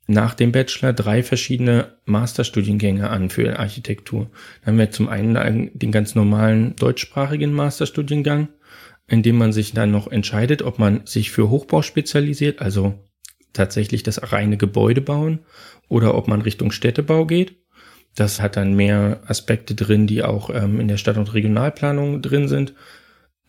nach dem Bachelor drei verschiedene Masterstudiengänge an für Architektur. Dann haben wir zum einen den ganz normalen deutschsprachigen Masterstudiengang, indem man sich dann noch entscheidet, ob man sich für Hochbau spezialisiert, also tatsächlich das reine Gebäude bauen, oder ob man Richtung Städtebau geht. Das hat dann mehr Aspekte drin, die auch ähm, in der Stadt- und Regionalplanung drin sind.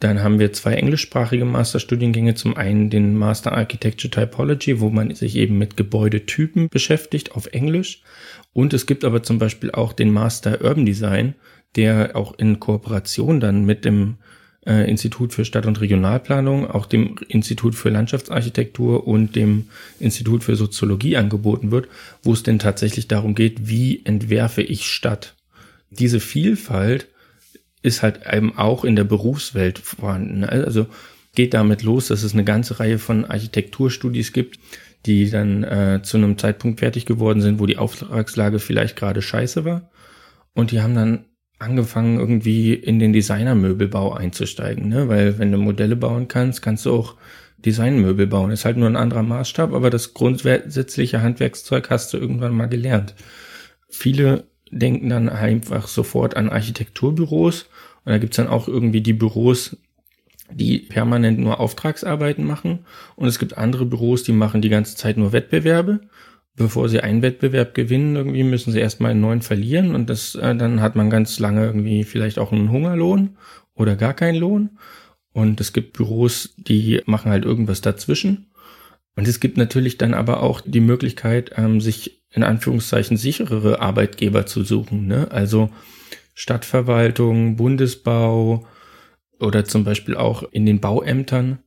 Dann haben wir zwei englischsprachige Masterstudiengänge. Zum einen den Master Architecture Typology, wo man sich eben mit Gebäudetypen beschäftigt auf Englisch. Und es gibt aber zum Beispiel auch den Master Urban Design, der auch in Kooperation dann mit dem äh, Institut für Stadt- und Regionalplanung, auch dem Institut für Landschaftsarchitektur und dem Institut für Soziologie angeboten wird, wo es denn tatsächlich darum geht, wie entwerfe ich Stadt. Diese Vielfalt ist halt eben auch in der Berufswelt vorhanden. Also geht damit los, dass es eine ganze Reihe von Architekturstudies gibt, die dann äh, zu einem Zeitpunkt fertig geworden sind, wo die Auftragslage vielleicht gerade scheiße war. Und die haben dann angefangen, irgendwie in den Designermöbelbau einzusteigen, ne? Weil wenn du Modelle bauen kannst, kannst du auch Designmöbel bauen. Ist halt nur ein anderer Maßstab, aber das grundsätzliche Handwerkszeug hast du irgendwann mal gelernt. Viele denken dann einfach sofort an Architekturbüros und da gibt's dann auch irgendwie die Büros, die permanent nur Auftragsarbeiten machen und es gibt andere Büros, die machen die ganze Zeit nur Wettbewerbe. Bevor sie einen Wettbewerb gewinnen, irgendwie müssen sie erstmal einen neuen verlieren und das äh, dann hat man ganz lange irgendwie vielleicht auch einen Hungerlohn oder gar keinen Lohn. Und es gibt Büros, die machen halt irgendwas dazwischen. Und es gibt natürlich dann aber auch die Möglichkeit, ähm, sich in Anführungszeichen sicherere Arbeitgeber zu suchen. Ne? Also Stadtverwaltung, Bundesbau oder zum Beispiel auch in den Bauämtern,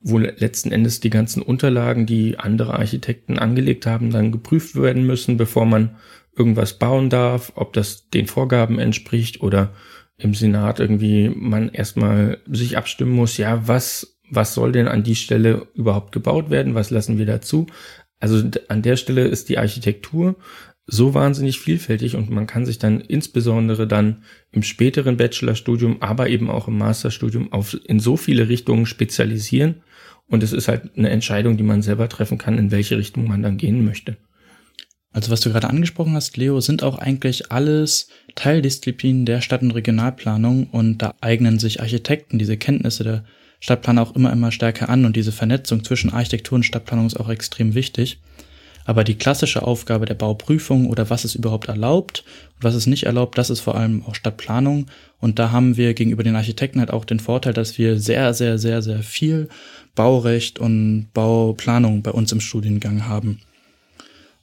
wo letzten Endes die ganzen Unterlagen, die andere Architekten angelegt haben, dann geprüft werden müssen, bevor man irgendwas bauen darf, ob das den Vorgaben entspricht oder im Senat irgendwie man erstmal sich abstimmen muss, ja, was, was soll denn an die Stelle überhaupt gebaut werden, was lassen wir dazu? Also an der Stelle ist die Architektur so wahnsinnig vielfältig und man kann sich dann insbesondere dann im späteren Bachelorstudium, aber eben auch im Masterstudium auf in so viele Richtungen spezialisieren und es ist halt eine Entscheidung, die man selber treffen kann, in welche Richtung man dann gehen möchte. Also was du gerade angesprochen hast, Leo, sind auch eigentlich alles Teildisziplinen der Stadt- und Regionalplanung und da eignen sich Architekten diese Kenntnisse der Stadtplaner auch immer, immer stärker an und diese Vernetzung zwischen Architektur und Stadtplanung ist auch extrem wichtig. Aber die klassische Aufgabe der Bauprüfung oder was es überhaupt erlaubt und was es nicht erlaubt, das ist vor allem auch Stadtplanung. Und da haben wir gegenüber den Architekten halt auch den Vorteil, dass wir sehr, sehr, sehr, sehr viel Baurecht und Bauplanung bei uns im Studiengang haben.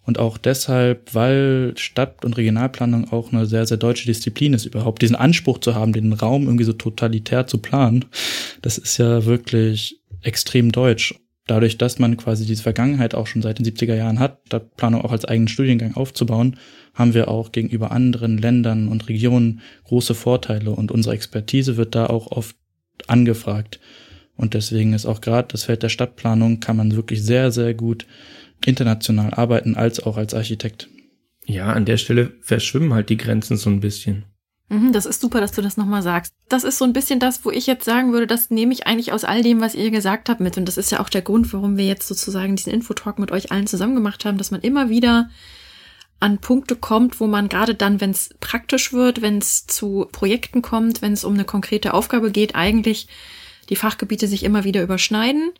Und auch deshalb, weil Stadt- und Regionalplanung auch eine sehr, sehr deutsche Disziplin ist, überhaupt diesen Anspruch zu haben, den Raum irgendwie so totalitär zu planen, das ist ja wirklich extrem deutsch. Dadurch, dass man quasi diese Vergangenheit auch schon seit den 70er Jahren hat, Stadtplanung auch als eigenen Studiengang aufzubauen, haben wir auch gegenüber anderen Ländern und Regionen große Vorteile und unsere Expertise wird da auch oft angefragt. Und deswegen ist auch gerade das Feld der Stadtplanung kann man wirklich sehr, sehr gut international arbeiten als auch als Architekt. Ja, an der Stelle verschwimmen halt die Grenzen so ein bisschen. Mhm, das ist super, dass du das nochmal sagst. Das ist so ein bisschen das, wo ich jetzt sagen würde, das nehme ich eigentlich aus all dem, was ihr gesagt habt mit. Und das ist ja auch der Grund, warum wir jetzt sozusagen diesen Infotalk mit euch allen zusammen gemacht haben, dass man immer wieder an Punkte kommt, wo man gerade dann, wenn es praktisch wird, wenn es zu Projekten kommt, wenn es um eine konkrete Aufgabe geht, eigentlich die Fachgebiete sich immer wieder überschneiden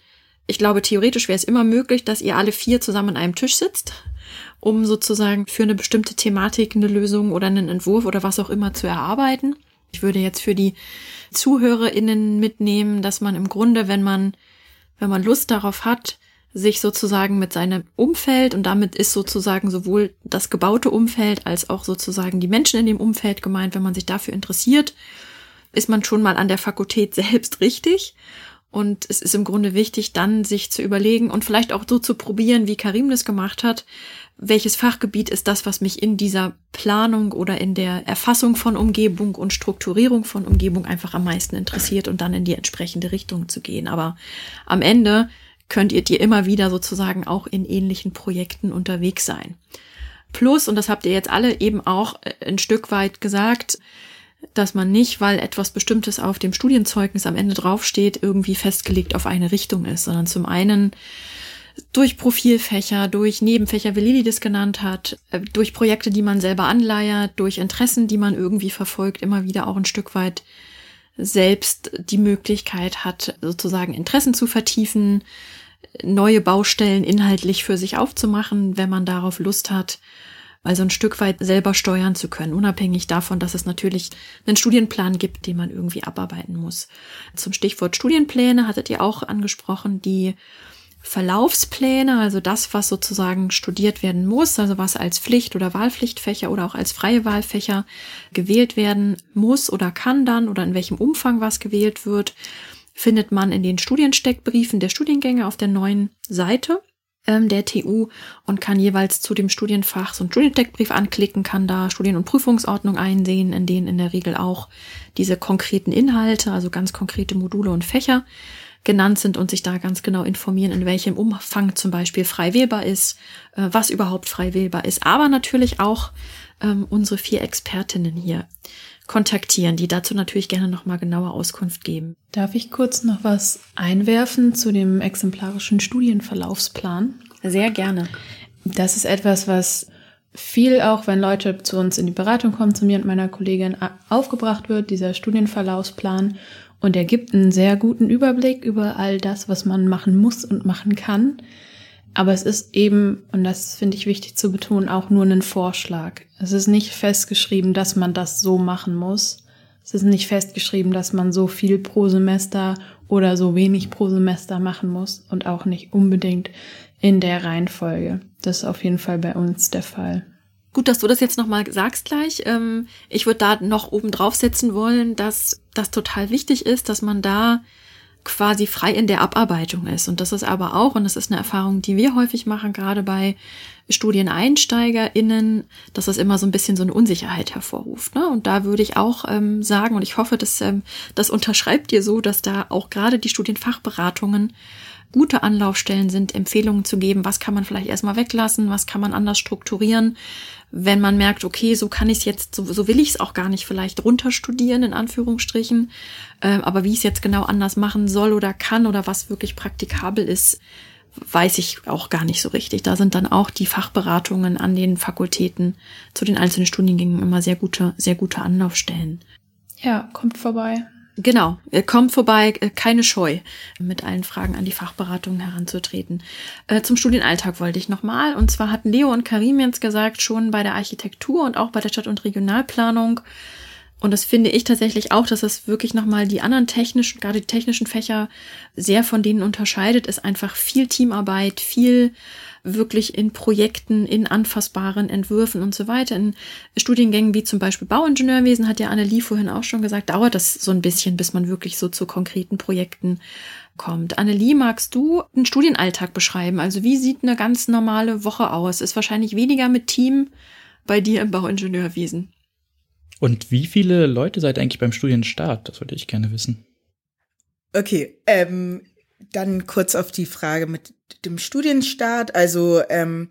ich glaube, theoretisch wäre es immer möglich, dass ihr alle vier zusammen an einem Tisch sitzt, um sozusagen für eine bestimmte Thematik eine Lösung oder einen Entwurf oder was auch immer zu erarbeiten. Ich würde jetzt für die ZuhörerInnen mitnehmen, dass man im Grunde, wenn man, wenn man Lust darauf hat, sich sozusagen mit seinem Umfeld und damit ist sozusagen sowohl das gebaute Umfeld als auch sozusagen die Menschen in dem Umfeld gemeint, wenn man sich dafür interessiert, ist man schon mal an der Fakultät selbst richtig und es ist im Grunde wichtig, dann sich zu überlegen und vielleicht auch so zu probieren, wie Karim das gemacht hat. Welches Fachgebiet ist das, was mich in dieser Planung oder in der Erfassung von Umgebung und Strukturierung von Umgebung einfach am meisten interessiert und dann in die entsprechende Richtung zu gehen. Aber am Ende könnt ihr dir immer wieder sozusagen auch in ähnlichen Projekten unterwegs sein. Plus, und das habt ihr jetzt alle eben auch äh, ein Stück weit gesagt, dass man nicht, weil etwas Bestimmtes auf dem Studienzeugnis am Ende draufsteht, irgendwie festgelegt auf eine Richtung ist, sondern zum einen durch Profilfächer, durch Nebenfächer, wie Lili das genannt hat, äh, durch Projekte, die man selber anleiert, durch Interessen, die man irgendwie verfolgt, immer wieder auch ein Stück weit selbst die Möglichkeit hat, sozusagen Interessen zu vertiefen, neue Baustellen inhaltlich für sich aufzumachen, wenn man darauf Lust hat. Also ein Stück weit selber steuern zu können, unabhängig davon, dass es natürlich einen Studienplan gibt, den man irgendwie abarbeiten muss. Zum Stichwort Studienpläne hattet ihr auch angesprochen, die Verlaufspläne, also das, was sozusagen studiert werden muss, also was als Pflicht- oder Wahlpflichtfächer oder auch als freie Wahlfächer gewählt werden muss oder kann dann oder in welchem Umfang was gewählt wird, findet man in den Studiensteckbriefen der Studiengänge auf der neuen Seite ähm, der TU und kann jeweils zu dem Studienfach so einen Studiensteckbrief anklicken, kann da Studien- und Prüfungsordnung einsehen, in denen in der Regel auch diese konkreten Inhalte, also ganz konkrete Module und Fächer genannt sind und sich da ganz genau informieren, in welchem Umfang zum Beispiel frei wählbar ist, äh, was überhaupt frei wählbar ist, aber natürlich auch ähm, unsere vier Expertinnen hier kontaktieren, die dazu natürlich gerne nochmal genauer Auskunft geben. Darf ich kurz noch was einwerfen zu dem exemplarischen Studienverlaufsplan? Sehr gerne. Das ist etwas, was viel auch, wenn Leute zu uns in die Beratung kommen, zu mir und meiner Kollegin aufgebracht wird, dieser Studienverlaufsplan. Und er gibt einen sehr guten Überblick über all das, was man machen muss und machen kann. Aber es ist eben, und das finde ich wichtig zu betonen, auch nur ein Vorschlag. Es ist nicht festgeschrieben, dass man das so machen muss. Es ist nicht festgeschrieben, dass man so viel pro Semester oder so wenig pro Semester machen muss und auch nicht unbedingt in der Reihenfolge. Das ist auf jeden Fall bei uns der Fall. Gut, dass du das jetzt nochmal sagst gleich. Ähm, ich würde da noch oben drauf setzen wollen, dass das total wichtig ist, dass man da quasi frei in der Abarbeitung ist. Und das ist aber auch, und das ist eine Erfahrung, die wir häufig machen, gerade bei StudieneinsteigerInnen, dass das immer so ein bisschen so eine Unsicherheit hervorruft. Ne? Und da würde ich auch ähm, sagen, und ich hoffe, dass ähm, das unterschreibt ihr so, dass da auch gerade die Studienfachberatungen gute Anlaufstellen sind, Empfehlungen zu geben, was kann man vielleicht erstmal weglassen, was kann man anders strukturieren, wenn man merkt, okay, so kann ich es jetzt, so, so will ich es auch gar nicht vielleicht runterstudieren, in Anführungsstrichen, äh, aber wie ich es jetzt genau anders machen soll oder kann oder was wirklich praktikabel ist, weiß ich auch gar nicht so richtig. Da sind dann auch die Fachberatungen an den Fakultäten zu den einzelnen Studiengängen immer sehr gute, sehr gute Anlaufstellen. Ja, kommt vorbei. Genau, kommt vorbei, äh, keine Scheu, mit allen Fragen an die Fachberatungen heranzutreten. Äh, zum Studienalltag wollte ich nochmal. Und zwar hatten Leo und Karim jetzt gesagt, schon bei der Architektur und auch bei der Stadt- und Regionalplanung. Und das finde ich tatsächlich auch, dass es wirklich nochmal die anderen technischen, gerade die technischen Fächer sehr von denen unterscheidet, ist einfach viel Teamarbeit, viel wirklich in Projekten, in anfassbaren Entwürfen und so weiter. In Studiengängen wie zum Beispiel Bauingenieurwesen, hat ja Annelie vorhin auch schon gesagt, dauert das so ein bisschen, bis man wirklich so zu konkreten Projekten kommt. Annelie, magst du einen Studienalltag beschreiben? Also wie sieht eine ganz normale Woche aus? Ist wahrscheinlich weniger mit Team bei dir im Bauingenieurwesen. Und wie viele Leute seid eigentlich beim Studienstart? Das wollte ich gerne wissen. Okay, ähm, dann kurz auf die Frage mit dem Studienstart. Also ähm,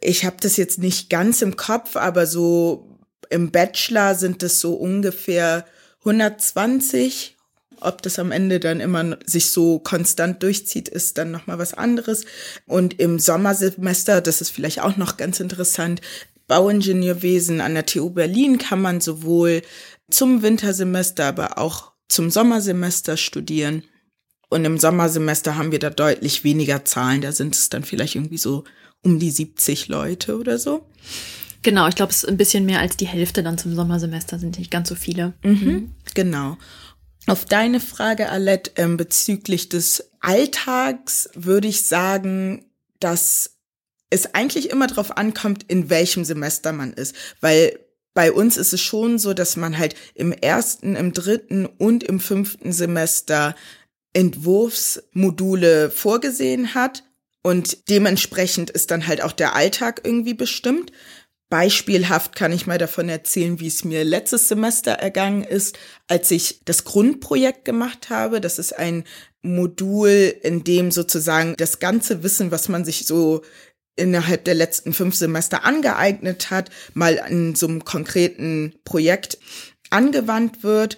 ich habe das jetzt nicht ganz im Kopf, aber so im Bachelor sind es so ungefähr 120. Ob das am Ende dann immer sich so konstant durchzieht, ist dann noch mal was anderes. Und im Sommersemester, das ist vielleicht auch noch ganz interessant, Bauingenieurwesen an der TU Berlin kann man sowohl zum Wintersemester, aber auch zum Sommersemester studieren. Und im Sommersemester haben wir da deutlich weniger Zahlen. Da sind es dann vielleicht irgendwie so um die 70 Leute oder so. Genau, ich glaube, es ist ein bisschen mehr als die Hälfte dann zum Sommersemester, sind nicht ganz so viele. Mhm, genau. Auf deine Frage, Alette, ähm, bezüglich des Alltags würde ich sagen, dass es eigentlich immer darauf ankommt, in welchem Semester man ist. Weil bei uns ist es schon so, dass man halt im ersten, im dritten und im fünften Semester Entwurfsmodule vorgesehen hat und dementsprechend ist dann halt auch der Alltag irgendwie bestimmt. Beispielhaft kann ich mal davon erzählen, wie es mir letztes Semester ergangen ist, als ich das Grundprojekt gemacht habe. Das ist ein Modul, in dem sozusagen das ganze Wissen, was man sich so innerhalb der letzten fünf Semester angeeignet hat, mal in so einem konkreten Projekt angewandt wird.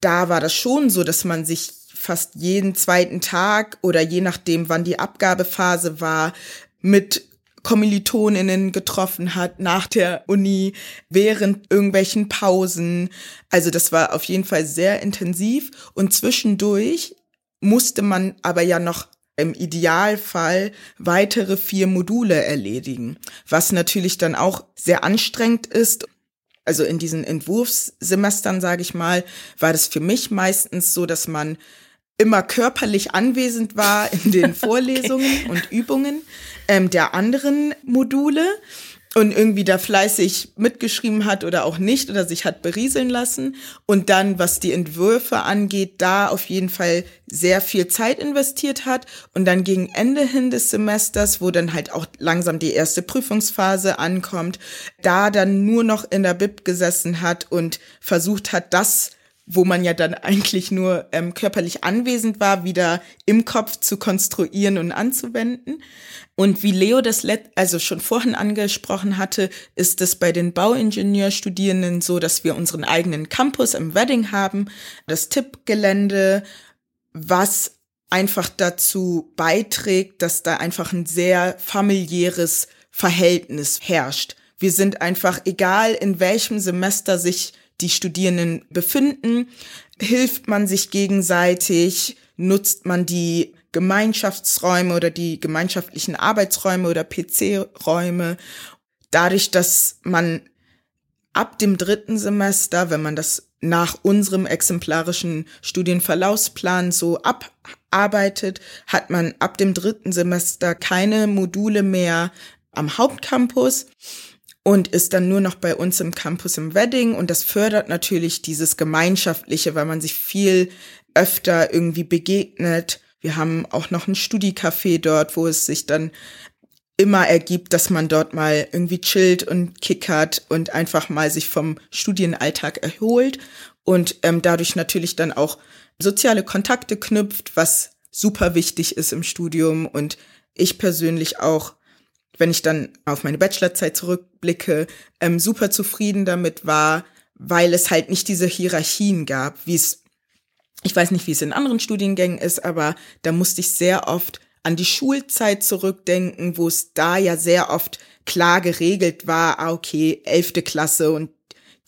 Da war das schon so, dass man sich fast jeden zweiten Tag oder je nachdem, wann die Abgabephase war, mit Kommilitoninnen getroffen hat nach der Uni, während irgendwelchen Pausen. Also das war auf jeden Fall sehr intensiv und zwischendurch musste man aber ja noch im Idealfall weitere vier Module erledigen, was natürlich dann auch sehr anstrengend ist. Also in diesen Entwurfssemestern, sage ich mal, war das für mich meistens so, dass man immer körperlich anwesend war in den Vorlesungen okay. und Übungen ähm, der anderen Module. Und irgendwie da fleißig mitgeschrieben hat oder auch nicht oder sich hat berieseln lassen. Und dann, was die Entwürfe angeht, da auf jeden Fall sehr viel Zeit investiert hat. Und dann gegen Ende hin des Semesters, wo dann halt auch langsam die erste Prüfungsphase ankommt, da dann nur noch in der Bib gesessen hat und versucht hat, das wo man ja dann eigentlich nur ähm, körperlich anwesend war, wieder im Kopf zu konstruieren und anzuwenden. Und wie Leo das let also schon vorhin angesprochen hatte, ist es bei den Bauingenieurstudierenden so, dass wir unseren eigenen Campus im Wedding haben, das TIP-Gelände, was einfach dazu beiträgt, dass da einfach ein sehr familiäres Verhältnis herrscht. Wir sind einfach, egal in welchem Semester sich die Studierenden befinden, hilft man sich gegenseitig, nutzt man die Gemeinschaftsräume oder die gemeinschaftlichen Arbeitsräume oder PC-Räume. Dadurch, dass man ab dem dritten Semester, wenn man das nach unserem exemplarischen Studienverlaufsplan so abarbeitet, hat man ab dem dritten Semester keine Module mehr am Hauptcampus und ist dann nur noch bei uns im Campus im Wedding. Und das fördert natürlich dieses Gemeinschaftliche, weil man sich viel öfter irgendwie begegnet. Wir haben auch noch ein Studicafé dort, wo es sich dann immer ergibt, dass man dort mal irgendwie chillt und kickert und einfach mal sich vom Studienalltag erholt und ähm, dadurch natürlich dann auch soziale Kontakte knüpft, was super wichtig ist im Studium. Und ich persönlich auch, wenn ich dann auf meine Bachelorzeit zurückblicke, ähm, super zufrieden damit war, weil es halt nicht diese Hierarchien gab, wie es ich weiß nicht, wie es in anderen Studiengängen ist, aber da musste ich sehr oft an die Schulzeit zurückdenken, wo es da ja sehr oft klar geregelt war, ah, okay, elfte Klasse und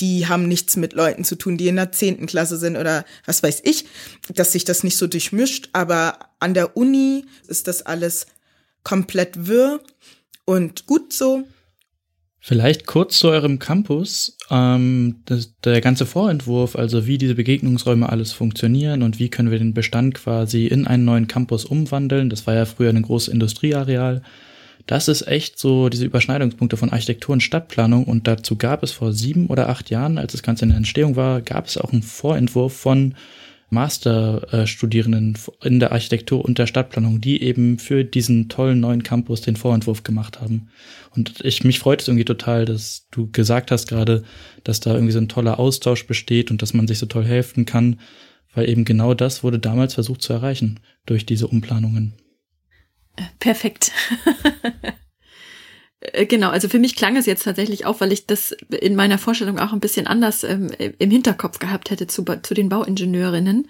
die haben nichts mit Leuten zu tun, die in der zehnten Klasse sind oder was weiß ich, dass sich das nicht so durchmischt. Aber an der Uni ist das alles komplett wirr und gut so. Vielleicht kurz zu eurem Campus. Ähm, das, der ganze Vorentwurf, also wie diese Begegnungsräume alles funktionieren und wie können wir den Bestand quasi in einen neuen Campus umwandeln. Das war ja früher ein großes Industrieareal. Das ist echt so diese Überschneidungspunkte von Architektur und Stadtplanung. Und dazu gab es vor sieben oder acht Jahren, als das Ganze in der Entstehung war, gab es auch einen Vorentwurf von Masterstudierenden in der Architektur und der Stadtplanung, die eben für diesen tollen neuen Campus den Vorentwurf gemacht haben. Und ich, mich freut es irgendwie total, dass du gesagt hast gerade, dass da irgendwie so ein toller Austausch besteht und dass man sich so toll helfen kann, weil eben genau das wurde damals versucht zu erreichen durch diese Umplanungen. Perfekt. Äh, genau, also für mich klang es jetzt tatsächlich auch, weil ich das in meiner Vorstellung auch ein bisschen anders ähm, im Hinterkopf gehabt hätte zu, zu den Bauingenieurinnen,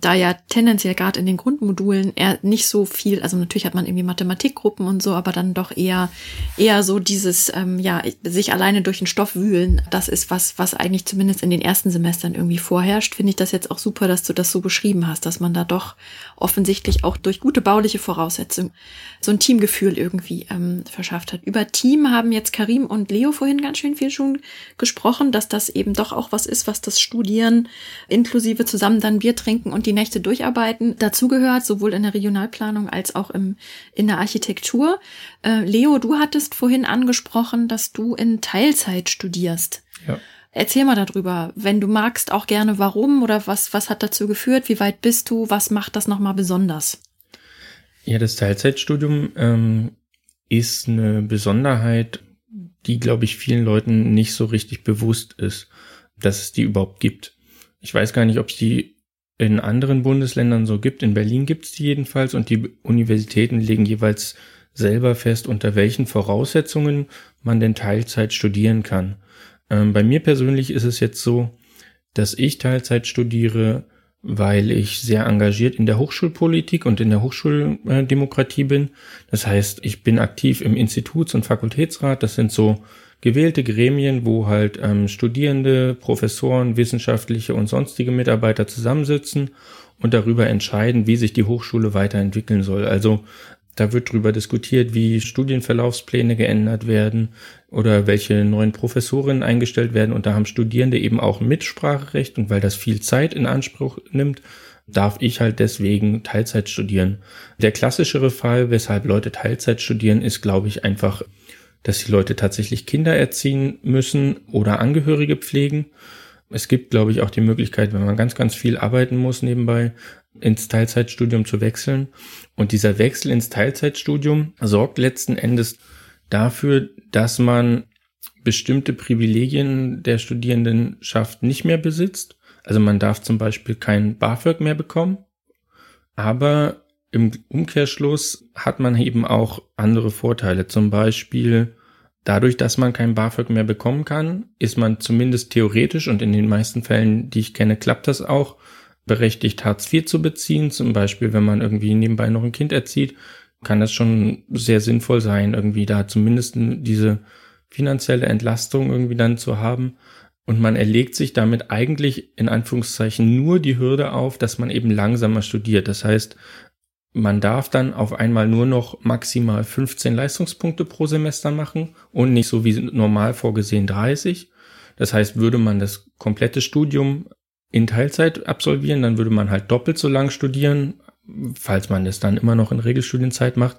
da ja tendenziell gerade in den Grundmodulen eher nicht so viel, also natürlich hat man irgendwie Mathematikgruppen und so, aber dann doch eher eher so dieses, ähm, ja, sich alleine durch den Stoff wühlen, das ist was, was eigentlich zumindest in den ersten Semestern irgendwie vorherrscht, finde ich das jetzt auch super, dass du das so beschrieben hast, dass man da doch offensichtlich auch durch gute bauliche Voraussetzungen so ein Teamgefühl irgendwie ähm, verschafft hat. Über Team haben jetzt Karim und Leo vorhin ganz schön viel schon gesprochen, dass das eben doch auch was ist, was das Studieren inklusive zusammen dann Bier trinken und die Nächte durcharbeiten dazugehört, sowohl in der Regionalplanung als auch im, in der Architektur. Äh, Leo, du hattest vorhin angesprochen, dass du in Teilzeit studierst. Ja. Erzähl mal darüber, wenn du magst, auch gerne warum oder was, was hat dazu geführt, wie weit bist du, was macht das nochmal besonders? Ja, das Teilzeitstudium ähm, ist eine Besonderheit, die, glaube ich, vielen Leuten nicht so richtig bewusst ist, dass es die überhaupt gibt. Ich weiß gar nicht, ob es die in anderen Bundesländern so gibt. In Berlin gibt es die jedenfalls und die Universitäten legen jeweils selber fest, unter welchen Voraussetzungen man denn Teilzeit studieren kann. Ähm, bei mir persönlich ist es jetzt so, dass ich Teilzeit studiere, weil ich sehr engagiert in der Hochschulpolitik und in der Hochschuldemokratie bin. Das heißt, ich bin aktiv im Instituts- und Fakultätsrat. Das sind so gewählte Gremien, wo halt ähm, Studierende, Professoren, wissenschaftliche und sonstige Mitarbeiter zusammensitzen und darüber entscheiden, wie sich die Hochschule weiterentwickeln soll. Also da wird darüber diskutiert, wie Studienverlaufspläne geändert werden oder welche neuen Professorinnen eingestellt werden. Und da haben Studierende eben auch Mitspracherecht. Und weil das viel Zeit in Anspruch nimmt, darf ich halt deswegen Teilzeit studieren. Der klassischere Fall, weshalb Leute Teilzeit studieren, ist, glaube ich, einfach, dass die Leute tatsächlich Kinder erziehen müssen oder Angehörige pflegen. Es gibt, glaube ich, auch die Möglichkeit, wenn man ganz, ganz viel arbeiten muss nebenbei, ins Teilzeitstudium zu wechseln. Und dieser Wechsel ins Teilzeitstudium sorgt letzten Endes dafür, dass man bestimmte Privilegien der Studierendenschaft nicht mehr besitzt. Also man darf zum Beispiel kein BAföG mehr bekommen, aber im Umkehrschluss hat man eben auch andere Vorteile. Zum Beispiel dadurch, dass man kein BAföG mehr bekommen kann, ist man zumindest theoretisch und in den meisten Fällen, die ich kenne, klappt das auch, berechtigt, Hartz IV zu beziehen. Zum Beispiel, wenn man irgendwie nebenbei noch ein Kind erzieht, kann das schon sehr sinnvoll sein, irgendwie da zumindest diese finanzielle Entlastung irgendwie dann zu haben. Und man erlegt sich damit eigentlich in Anführungszeichen nur die Hürde auf, dass man eben langsamer studiert. Das heißt, man darf dann auf einmal nur noch maximal 15 Leistungspunkte pro Semester machen und nicht so wie normal vorgesehen 30. Das heißt, würde man das komplette Studium in Teilzeit absolvieren, dann würde man halt doppelt so lang studieren, falls man das dann immer noch in Regelstudienzeit macht.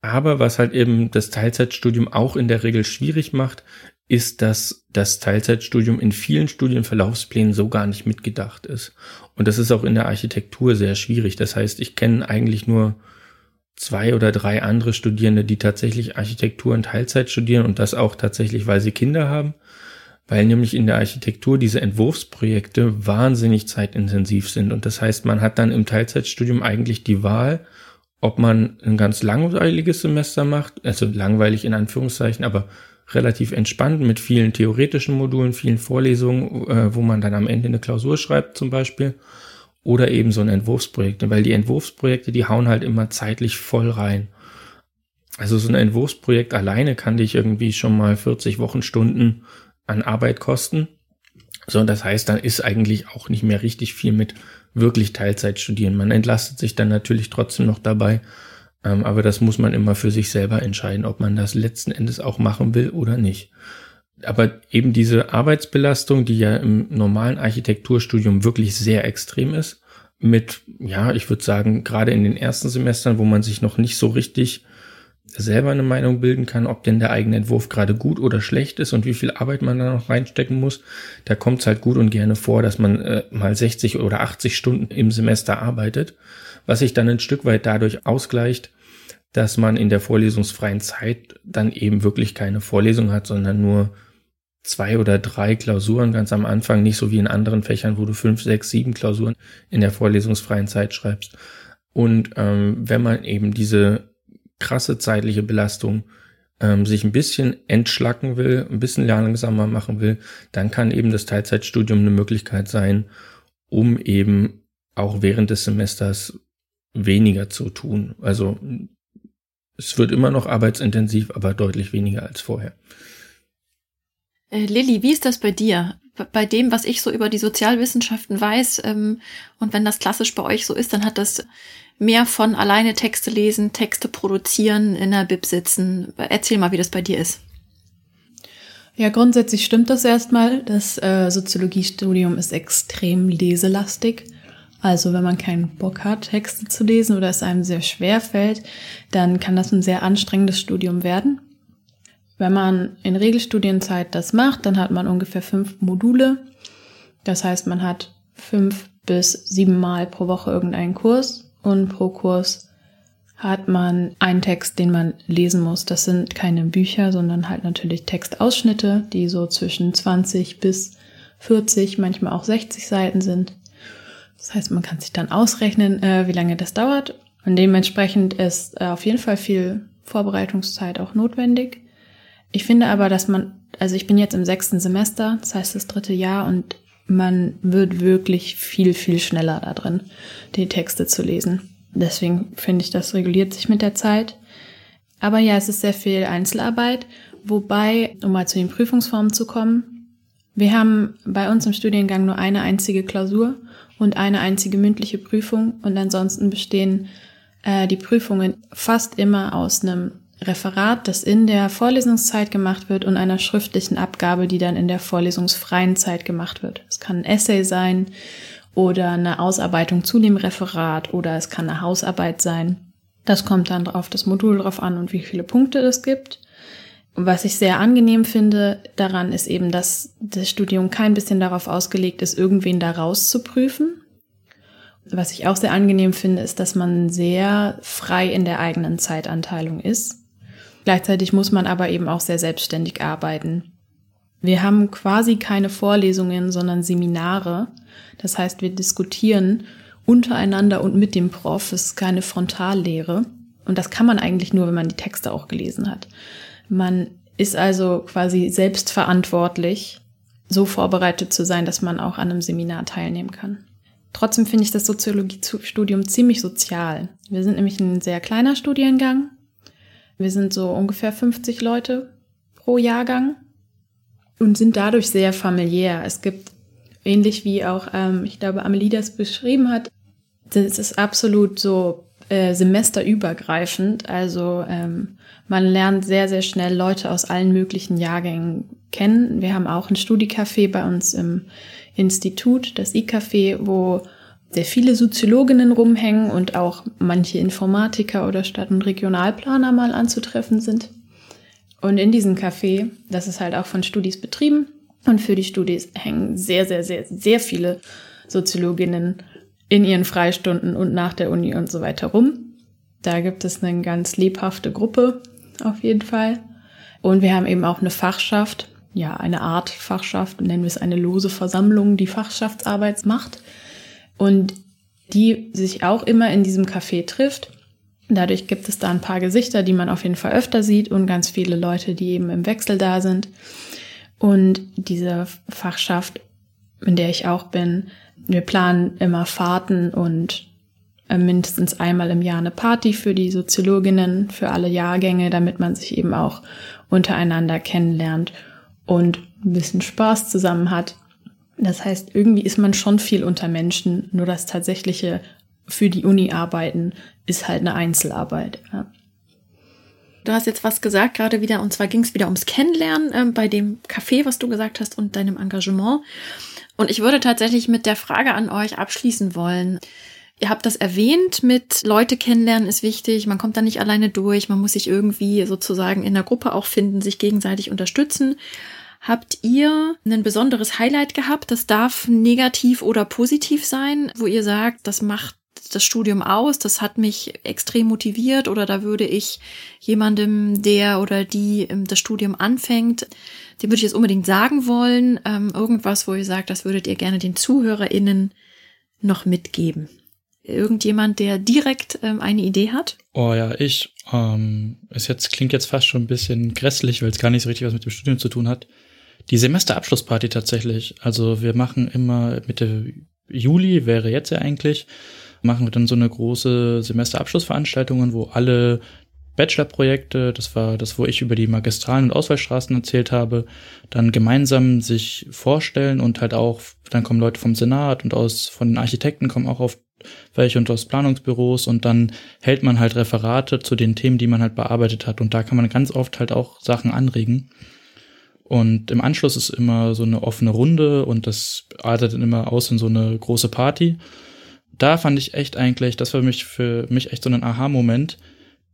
Aber was halt eben das Teilzeitstudium auch in der Regel schwierig macht, ist, dass das Teilzeitstudium in vielen Studienverlaufsplänen so gar nicht mitgedacht ist. Und das ist auch in der Architektur sehr schwierig. Das heißt, ich kenne eigentlich nur zwei oder drei andere Studierende, die tatsächlich Architektur in Teilzeit studieren und das auch tatsächlich, weil sie Kinder haben weil nämlich in der Architektur diese Entwurfsprojekte wahnsinnig zeitintensiv sind. Und das heißt, man hat dann im Teilzeitstudium eigentlich die Wahl, ob man ein ganz langweiliges Semester macht, also langweilig in Anführungszeichen, aber relativ entspannt mit vielen theoretischen Modulen, vielen Vorlesungen, äh, wo man dann am Ende eine Klausur schreibt zum Beispiel, oder eben so ein Entwurfsprojekt, weil die Entwurfsprojekte, die hauen halt immer zeitlich voll rein. Also so ein Entwurfsprojekt alleine kann dich irgendwie schon mal 40 Wochenstunden an Arbeit kosten. So, das heißt, dann ist eigentlich auch nicht mehr richtig viel mit wirklich Teilzeit studieren. Man entlastet sich dann natürlich trotzdem noch dabei, ähm, aber das muss man immer für sich selber entscheiden, ob man das letzten Endes auch machen will oder nicht. Aber eben diese Arbeitsbelastung, die ja im normalen Architekturstudium wirklich sehr extrem ist, mit, ja, ich würde sagen, gerade in den ersten Semestern, wo man sich noch nicht so richtig selber eine Meinung bilden kann, ob denn der eigene Entwurf gerade gut oder schlecht ist und wie viel Arbeit man da noch reinstecken muss. Da kommt es halt gut und gerne vor, dass man äh, mal 60 oder 80 Stunden im Semester arbeitet, was sich dann ein Stück weit dadurch ausgleicht, dass man in der vorlesungsfreien Zeit dann eben wirklich keine Vorlesung hat, sondern nur zwei oder drei Klausuren ganz am Anfang, nicht so wie in anderen Fächern, wo du fünf, sechs, sieben Klausuren in der vorlesungsfreien Zeit schreibst. Und ähm, wenn man eben diese krasse zeitliche Belastung ähm, sich ein bisschen entschlacken will, ein bisschen langsamer machen will, dann kann eben das Teilzeitstudium eine Möglichkeit sein, um eben auch während des Semesters weniger zu tun. Also es wird immer noch arbeitsintensiv, aber deutlich weniger als vorher. Äh, Lilly, wie ist das bei dir? Bei dem, was ich so über die Sozialwissenschaften weiß, ähm, und wenn das klassisch bei euch so ist, dann hat das mehr von alleine Texte lesen, Texte produzieren, in der Bib sitzen. Erzähl mal, wie das bei dir ist. Ja, grundsätzlich stimmt das erstmal. Das äh, Soziologiestudium ist extrem leselastig. Also wenn man keinen Bock hat, Texte zu lesen oder es einem sehr schwer fällt, dann kann das ein sehr anstrengendes Studium werden. Wenn man in Regelstudienzeit das macht, dann hat man ungefähr fünf Module. Das heißt, man hat fünf bis sieben Mal pro Woche irgendeinen Kurs und pro Kurs hat man einen Text, den man lesen muss. Das sind keine Bücher, sondern halt natürlich Textausschnitte, die so zwischen 20 bis 40, manchmal auch 60 Seiten sind. Das heißt, man kann sich dann ausrechnen, äh, wie lange das dauert. Und dementsprechend ist äh, auf jeden Fall viel Vorbereitungszeit auch notwendig. Ich finde aber, dass man, also ich bin jetzt im sechsten Semester, das heißt das dritte Jahr, und man wird wirklich viel, viel schneller da drin, die Texte zu lesen. Deswegen finde ich, das reguliert sich mit der Zeit. Aber ja, es ist sehr viel Einzelarbeit, wobei, um mal zu den Prüfungsformen zu kommen, wir haben bei uns im Studiengang nur eine einzige Klausur und eine einzige mündliche Prüfung und ansonsten bestehen äh, die Prüfungen fast immer aus einem Referat, das in der Vorlesungszeit gemacht wird und einer schriftlichen Abgabe, die dann in der vorlesungsfreien Zeit gemacht wird. Es kann ein Essay sein oder eine Ausarbeitung zu dem Referat oder es kann eine Hausarbeit sein. Das kommt dann auf das Modul drauf an und wie viele Punkte es gibt. Und was ich sehr angenehm finde daran ist eben, dass das Studium kein bisschen darauf ausgelegt ist, irgendwen da rauszuprüfen. Was ich auch sehr angenehm finde, ist, dass man sehr frei in der eigenen Zeitanteilung ist. Gleichzeitig muss man aber eben auch sehr selbstständig arbeiten. Wir haben quasi keine Vorlesungen, sondern Seminare. Das heißt, wir diskutieren untereinander und mit dem Prof. Es ist keine Frontallehre. Und das kann man eigentlich nur, wenn man die Texte auch gelesen hat. Man ist also quasi selbstverantwortlich, so vorbereitet zu sein, dass man auch an einem Seminar teilnehmen kann. Trotzdem finde ich das Soziologiestudium ziemlich sozial. Wir sind nämlich ein sehr kleiner Studiengang. Wir sind so ungefähr 50 Leute pro Jahrgang und sind dadurch sehr familiär. Es gibt, ähnlich wie auch, ähm, ich glaube, Amelie das beschrieben hat, das ist absolut so äh, semesterübergreifend. Also ähm, man lernt sehr, sehr schnell Leute aus allen möglichen Jahrgängen kennen. Wir haben auch ein Studicafé bei uns im Institut, das I-Café, wo sehr viele Soziologinnen rumhängen und auch manche Informatiker oder Stadt- und Regionalplaner mal anzutreffen sind. Und in diesem Café, das ist halt auch von Studis betrieben und für die Studis hängen sehr, sehr, sehr, sehr viele Soziologinnen in ihren Freistunden und nach der Uni und so weiter rum. Da gibt es eine ganz lebhafte Gruppe auf jeden Fall. Und wir haben eben auch eine Fachschaft, ja, eine Art Fachschaft, nennen wir es eine lose Versammlung, die Fachschaftsarbeit macht und die sich auch immer in diesem Café trifft. Dadurch gibt es da ein paar Gesichter, die man auf jeden Fall öfter sieht und ganz viele Leute, die eben im Wechsel da sind. Und diese Fachschaft, in der ich auch bin, wir planen immer Fahrten und äh, mindestens einmal im Jahr eine Party für die Soziologinnen, für alle Jahrgänge, damit man sich eben auch untereinander kennenlernt und ein bisschen Spaß zusammen hat. Das heißt, irgendwie ist man schon viel unter Menschen, nur das tatsächliche für die Uni arbeiten ist halt eine Einzelarbeit. Ja. Du hast jetzt was gesagt, gerade wieder, und zwar ging es wieder ums Kennenlernen äh, bei dem Café, was du gesagt hast, und deinem Engagement. Und ich würde tatsächlich mit der Frage an euch abschließen wollen. Ihr habt das erwähnt mit Leute kennenlernen ist wichtig, man kommt da nicht alleine durch, man muss sich irgendwie sozusagen in der Gruppe auch finden, sich gegenseitig unterstützen. Habt ihr ein besonderes Highlight gehabt? Das darf negativ oder positiv sein, wo ihr sagt, das macht das Studium aus, das hat mich extrem motiviert oder da würde ich jemandem, der oder die ähm, das Studium anfängt, dem würde ich jetzt unbedingt sagen wollen, ähm, irgendwas, wo ihr sagt, das würdet ihr gerne den ZuhörerInnen noch mitgeben. Irgendjemand, der direkt ähm, eine Idee hat? Oh ja, ich. Ähm, es jetzt klingt jetzt fast schon ein bisschen grässlich, weil es gar nicht so richtig was mit dem Studium zu tun hat. Die Semesterabschlussparty tatsächlich. Also wir machen immer Mitte Juli, wäre jetzt ja eigentlich, machen wir dann so eine große Semesterabschlussveranstaltungen, wo alle Bachelorprojekte, das war das, wo ich über die Magistralen und Auswahlstraßen erzählt habe, dann gemeinsam sich vorstellen und halt auch, dann kommen Leute vom Senat und aus, von den Architekten kommen auch auf welche und aus Planungsbüros und dann hält man halt Referate zu den Themen, die man halt bearbeitet hat und da kann man ganz oft halt auch Sachen anregen. Und im Anschluss ist immer so eine offene Runde und das artet dann immer aus in so eine große Party. Da fand ich echt eigentlich, das war mich für mich echt so ein Aha-Moment,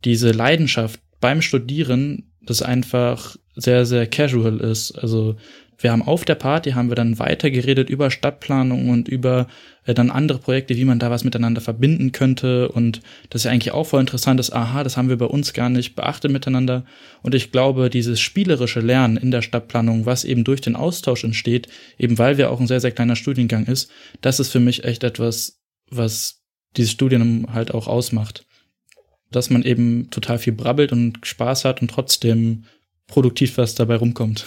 diese Leidenschaft beim Studieren, das einfach sehr, sehr casual ist. Also wir haben auf der Party, haben wir dann weiter geredet über Stadtplanung und über äh, dann andere Projekte, wie man da was miteinander verbinden könnte. Und das ist ja eigentlich auch voll interessant ist, aha, das haben wir bei uns gar nicht beachtet miteinander. Und ich glaube, dieses spielerische Lernen in der Stadtplanung, was eben durch den Austausch entsteht, eben weil wir auch ein sehr, sehr kleiner Studiengang ist, das ist für mich echt etwas, was dieses Studium halt auch ausmacht. Dass man eben total viel brabbelt und Spaß hat und trotzdem produktiv was dabei rumkommt.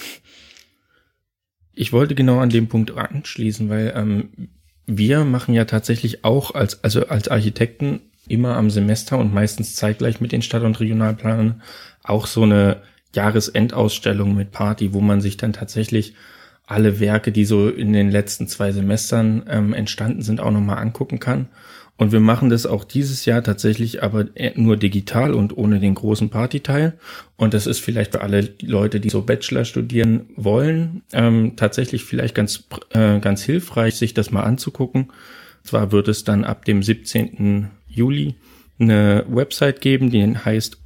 Ich wollte genau an dem Punkt anschließen, weil ähm, wir machen ja tatsächlich auch als, also als Architekten immer am Semester und meistens zeitgleich mit den Stadt- und Regionalplanern auch so eine Jahresendausstellung mit Party, wo man sich dann tatsächlich alle Werke, die so in den letzten zwei Semestern ähm, entstanden sind, auch nochmal angucken kann. Und wir machen das auch dieses Jahr tatsächlich aber nur digital und ohne den großen Partyteil. Und das ist vielleicht für alle Leute, die so Bachelor studieren wollen, ähm, tatsächlich vielleicht ganz, äh, ganz hilfreich, sich das mal anzugucken. Zwar wird es dann ab dem 17. Juli eine Website geben, die heißt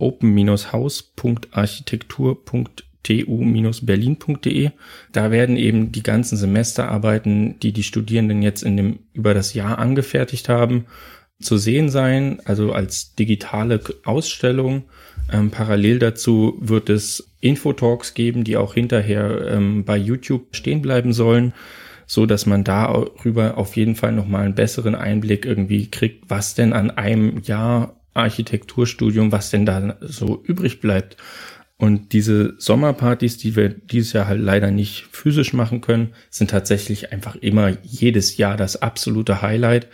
open-house.architektur.tu-berlin.de. Da werden eben die ganzen Semesterarbeiten, die die Studierenden jetzt in dem, über das Jahr angefertigt haben, zu sehen sein, also als digitale Ausstellung. Ähm, parallel dazu wird es Infotalks geben, die auch hinterher ähm, bei YouTube stehen bleiben sollen so dass man darüber auf jeden Fall nochmal einen besseren Einblick irgendwie kriegt, was denn an einem Jahr Architekturstudium, was denn da so übrig bleibt. Und diese Sommerpartys, die wir dieses Jahr halt leider nicht physisch machen können, sind tatsächlich einfach immer jedes Jahr das absolute Highlight.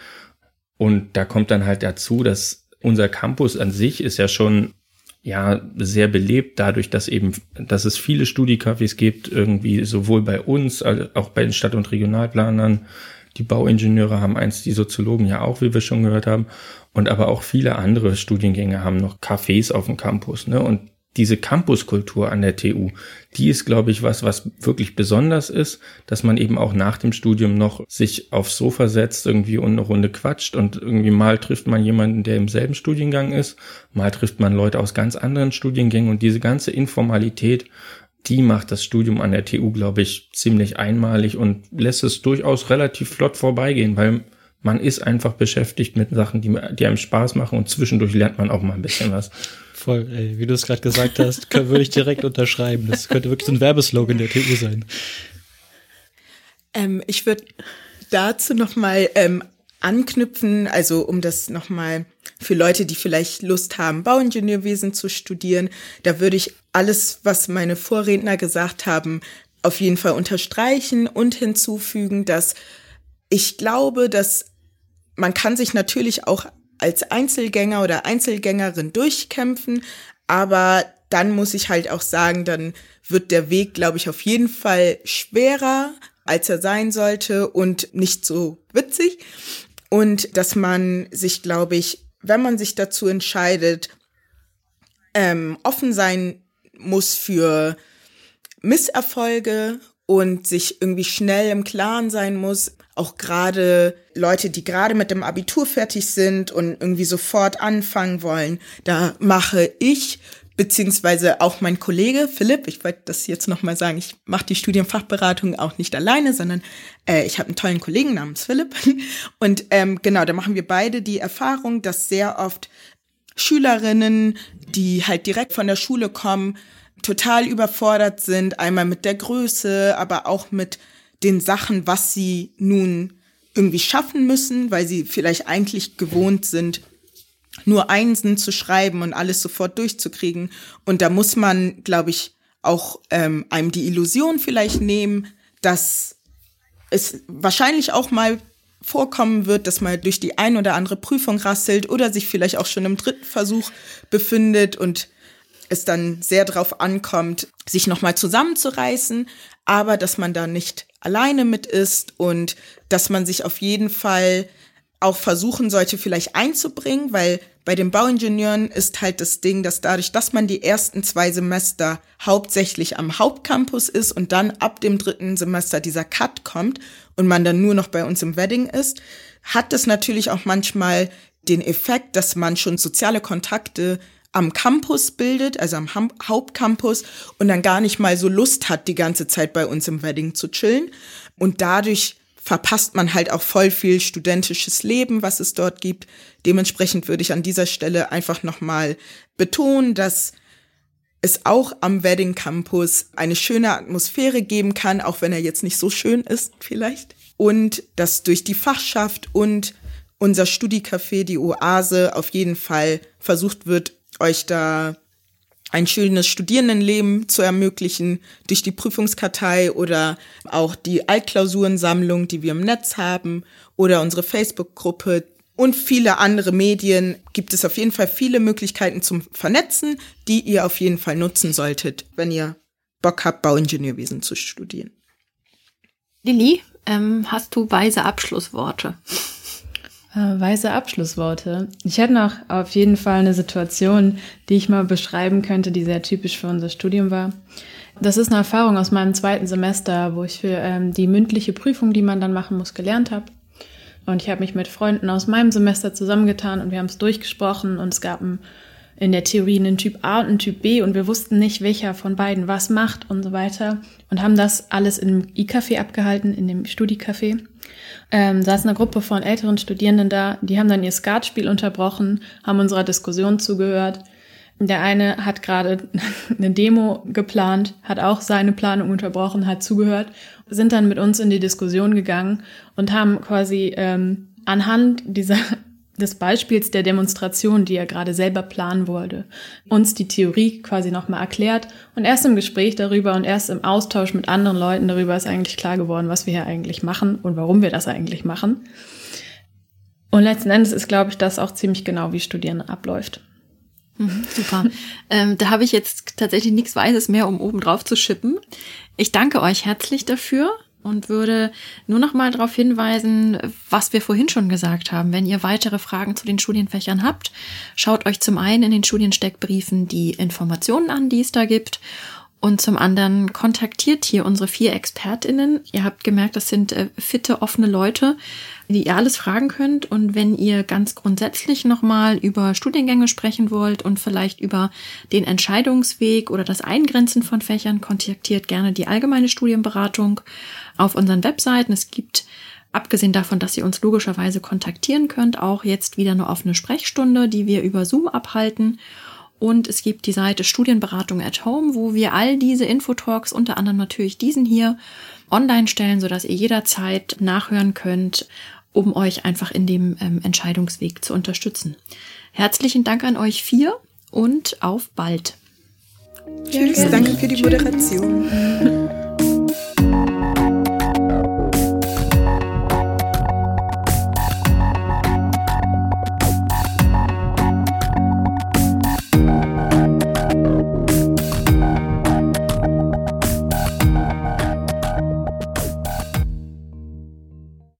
Und da kommt dann halt dazu, dass unser Campus an sich ist ja schon ja sehr belebt dadurch, dass eben, dass es viele Studiecafés gibt, irgendwie sowohl bei uns, als auch bei den Stadt- und Regionalplanern. Die Bauingenieure haben eins, die Soziologen ja auch, wie wir schon gehört haben. Und aber auch viele andere Studiengänge haben noch Cafés auf dem Campus. Ne? Und diese Campuskultur an der TU, die ist, glaube ich, was, was wirklich besonders ist, dass man eben auch nach dem Studium noch sich aufs Sofa setzt irgendwie und eine Runde quatscht und irgendwie mal trifft man jemanden, der im selben Studiengang ist, mal trifft man Leute aus ganz anderen Studiengängen und diese ganze Informalität, die macht das Studium an der TU, glaube ich, ziemlich einmalig und lässt es durchaus relativ flott vorbeigehen, weil man ist einfach beschäftigt mit Sachen, die, die einem Spaß machen und zwischendurch lernt man auch mal ein bisschen was. Voll, ey, wie du es gerade gesagt hast, würde ich direkt unterschreiben. Das könnte wirklich so ein Werbeslogan der TU sein. Ähm, ich würde dazu nochmal ähm, anknüpfen, also um das nochmal für Leute, die vielleicht Lust haben, Bauingenieurwesen zu studieren, da würde ich alles, was meine Vorredner gesagt haben, auf jeden Fall unterstreichen und hinzufügen, dass ich glaube, dass man kann sich natürlich auch als Einzelgänger oder Einzelgängerin durchkämpfen, aber dann muss ich halt auch sagen, dann wird der Weg, glaube ich, auf jeden Fall schwerer, als er sein sollte und nicht so witzig. Und dass man sich, glaube ich, wenn man sich dazu entscheidet, ähm, offen sein muss für Misserfolge und sich irgendwie schnell im Klaren sein muss, auch gerade Leute, die gerade mit dem Abitur fertig sind und irgendwie sofort anfangen wollen, da mache ich beziehungsweise auch mein Kollege Philipp, ich wollte das jetzt nochmal sagen, ich mache die Studienfachberatung auch nicht alleine, sondern äh, ich habe einen tollen Kollegen namens Philipp. Und ähm, genau, da machen wir beide die Erfahrung, dass sehr oft Schülerinnen, die halt direkt von der Schule kommen, total überfordert sind, einmal mit der Größe, aber auch mit den Sachen, was sie nun irgendwie schaffen müssen, weil sie vielleicht eigentlich gewohnt sind, nur Einsen zu schreiben und alles sofort durchzukriegen. Und da muss man, glaube ich, auch ähm, einem die Illusion vielleicht nehmen, dass es wahrscheinlich auch mal vorkommen wird, dass man durch die ein oder andere Prüfung rasselt oder sich vielleicht auch schon im dritten Versuch befindet und es dann sehr darauf ankommt, sich nochmal zusammenzureißen, aber dass man da nicht alleine mit ist und dass man sich auf jeden Fall auch versuchen sollte, vielleicht einzubringen, weil bei den Bauingenieuren ist halt das Ding, dass dadurch, dass man die ersten zwei Semester hauptsächlich am Hauptcampus ist und dann ab dem dritten Semester dieser Cut kommt und man dann nur noch bei uns im Wedding ist, hat das natürlich auch manchmal den Effekt, dass man schon soziale Kontakte am Campus bildet, also am ha Hauptcampus und dann gar nicht mal so Lust hat, die ganze Zeit bei uns im Wedding zu chillen. Und dadurch verpasst man halt auch voll viel studentisches Leben, was es dort gibt. Dementsprechend würde ich an dieser Stelle einfach nochmal betonen, dass es auch am Wedding Campus eine schöne Atmosphäre geben kann, auch wenn er jetzt nicht so schön ist vielleicht. Und dass durch die Fachschaft und unser Studiecafé, die Oase, auf jeden Fall versucht wird, euch da ein schönes Studierendenleben zu ermöglichen durch die Prüfungskartei oder auch die Altklausurensammlung, die wir im Netz haben oder unsere Facebook-Gruppe und viele andere Medien gibt es auf jeden Fall viele Möglichkeiten zum Vernetzen, die ihr auf jeden Fall nutzen solltet, wenn ihr Bock habt, Bauingenieurwesen zu studieren. Lilly, ähm, hast du weise Abschlussworte? Äh, weise Abschlussworte. Ich hätte noch auf jeden Fall eine Situation, die ich mal beschreiben könnte, die sehr typisch für unser Studium war. Das ist eine Erfahrung aus meinem zweiten Semester, wo ich für ähm, die mündliche Prüfung, die man dann machen muss, gelernt habe. Und ich habe mich mit Freunden aus meinem Semester zusammengetan und wir haben es durchgesprochen und es gab ein, in der Theorie einen Typ A und einen Typ B und wir wussten nicht, welcher von beiden was macht und so weiter und haben das alles im I-Café abgehalten, in dem Studicafé ähm, saß eine Gruppe von älteren Studierenden da, die haben dann ihr Skatspiel unterbrochen, haben unserer Diskussion zugehört. Der eine hat gerade eine Demo geplant, hat auch seine Planung unterbrochen, hat zugehört, sind dann mit uns in die Diskussion gegangen und haben quasi ähm, anhand dieser des Beispiels der Demonstration, die er gerade selber planen wollte, uns die Theorie quasi nochmal erklärt und erst im Gespräch darüber und erst im Austausch mit anderen Leuten darüber ist eigentlich klar geworden, was wir hier eigentlich machen und warum wir das eigentlich machen. Und letzten Endes ist, glaube ich, das auch ziemlich genau, wie Studieren abläuft. Mhm, super. ähm, da habe ich jetzt tatsächlich nichts Weises mehr, um oben drauf zu schippen. Ich danke euch herzlich dafür und würde nur noch mal darauf hinweisen, was wir vorhin schon gesagt haben. Wenn ihr weitere Fragen zu den Studienfächern habt, schaut euch zum einen in den Studiensteckbriefen die Informationen an, die es da gibt und zum anderen kontaktiert hier unsere vier ExpertInnen. Ihr habt gemerkt, das sind äh, fitte, offene Leute, die ihr alles fragen könnt. Und wenn ihr ganz grundsätzlich nochmal über Studiengänge sprechen wollt und vielleicht über den Entscheidungsweg oder das Eingrenzen von Fächern, kontaktiert gerne die allgemeine Studienberatung auf unseren Webseiten. Es gibt Abgesehen davon, dass ihr uns logischerweise kontaktieren könnt, auch jetzt wieder eine offene Sprechstunde, die wir über Zoom abhalten. Und es gibt die Seite Studienberatung at Home, wo wir all diese Infotalks, unter anderem natürlich diesen hier, online stellen, sodass ihr jederzeit nachhören könnt, um euch einfach in dem ähm, Entscheidungsweg zu unterstützen. Herzlichen Dank an euch vier und auf bald. Tschüss, danke für die Moderation.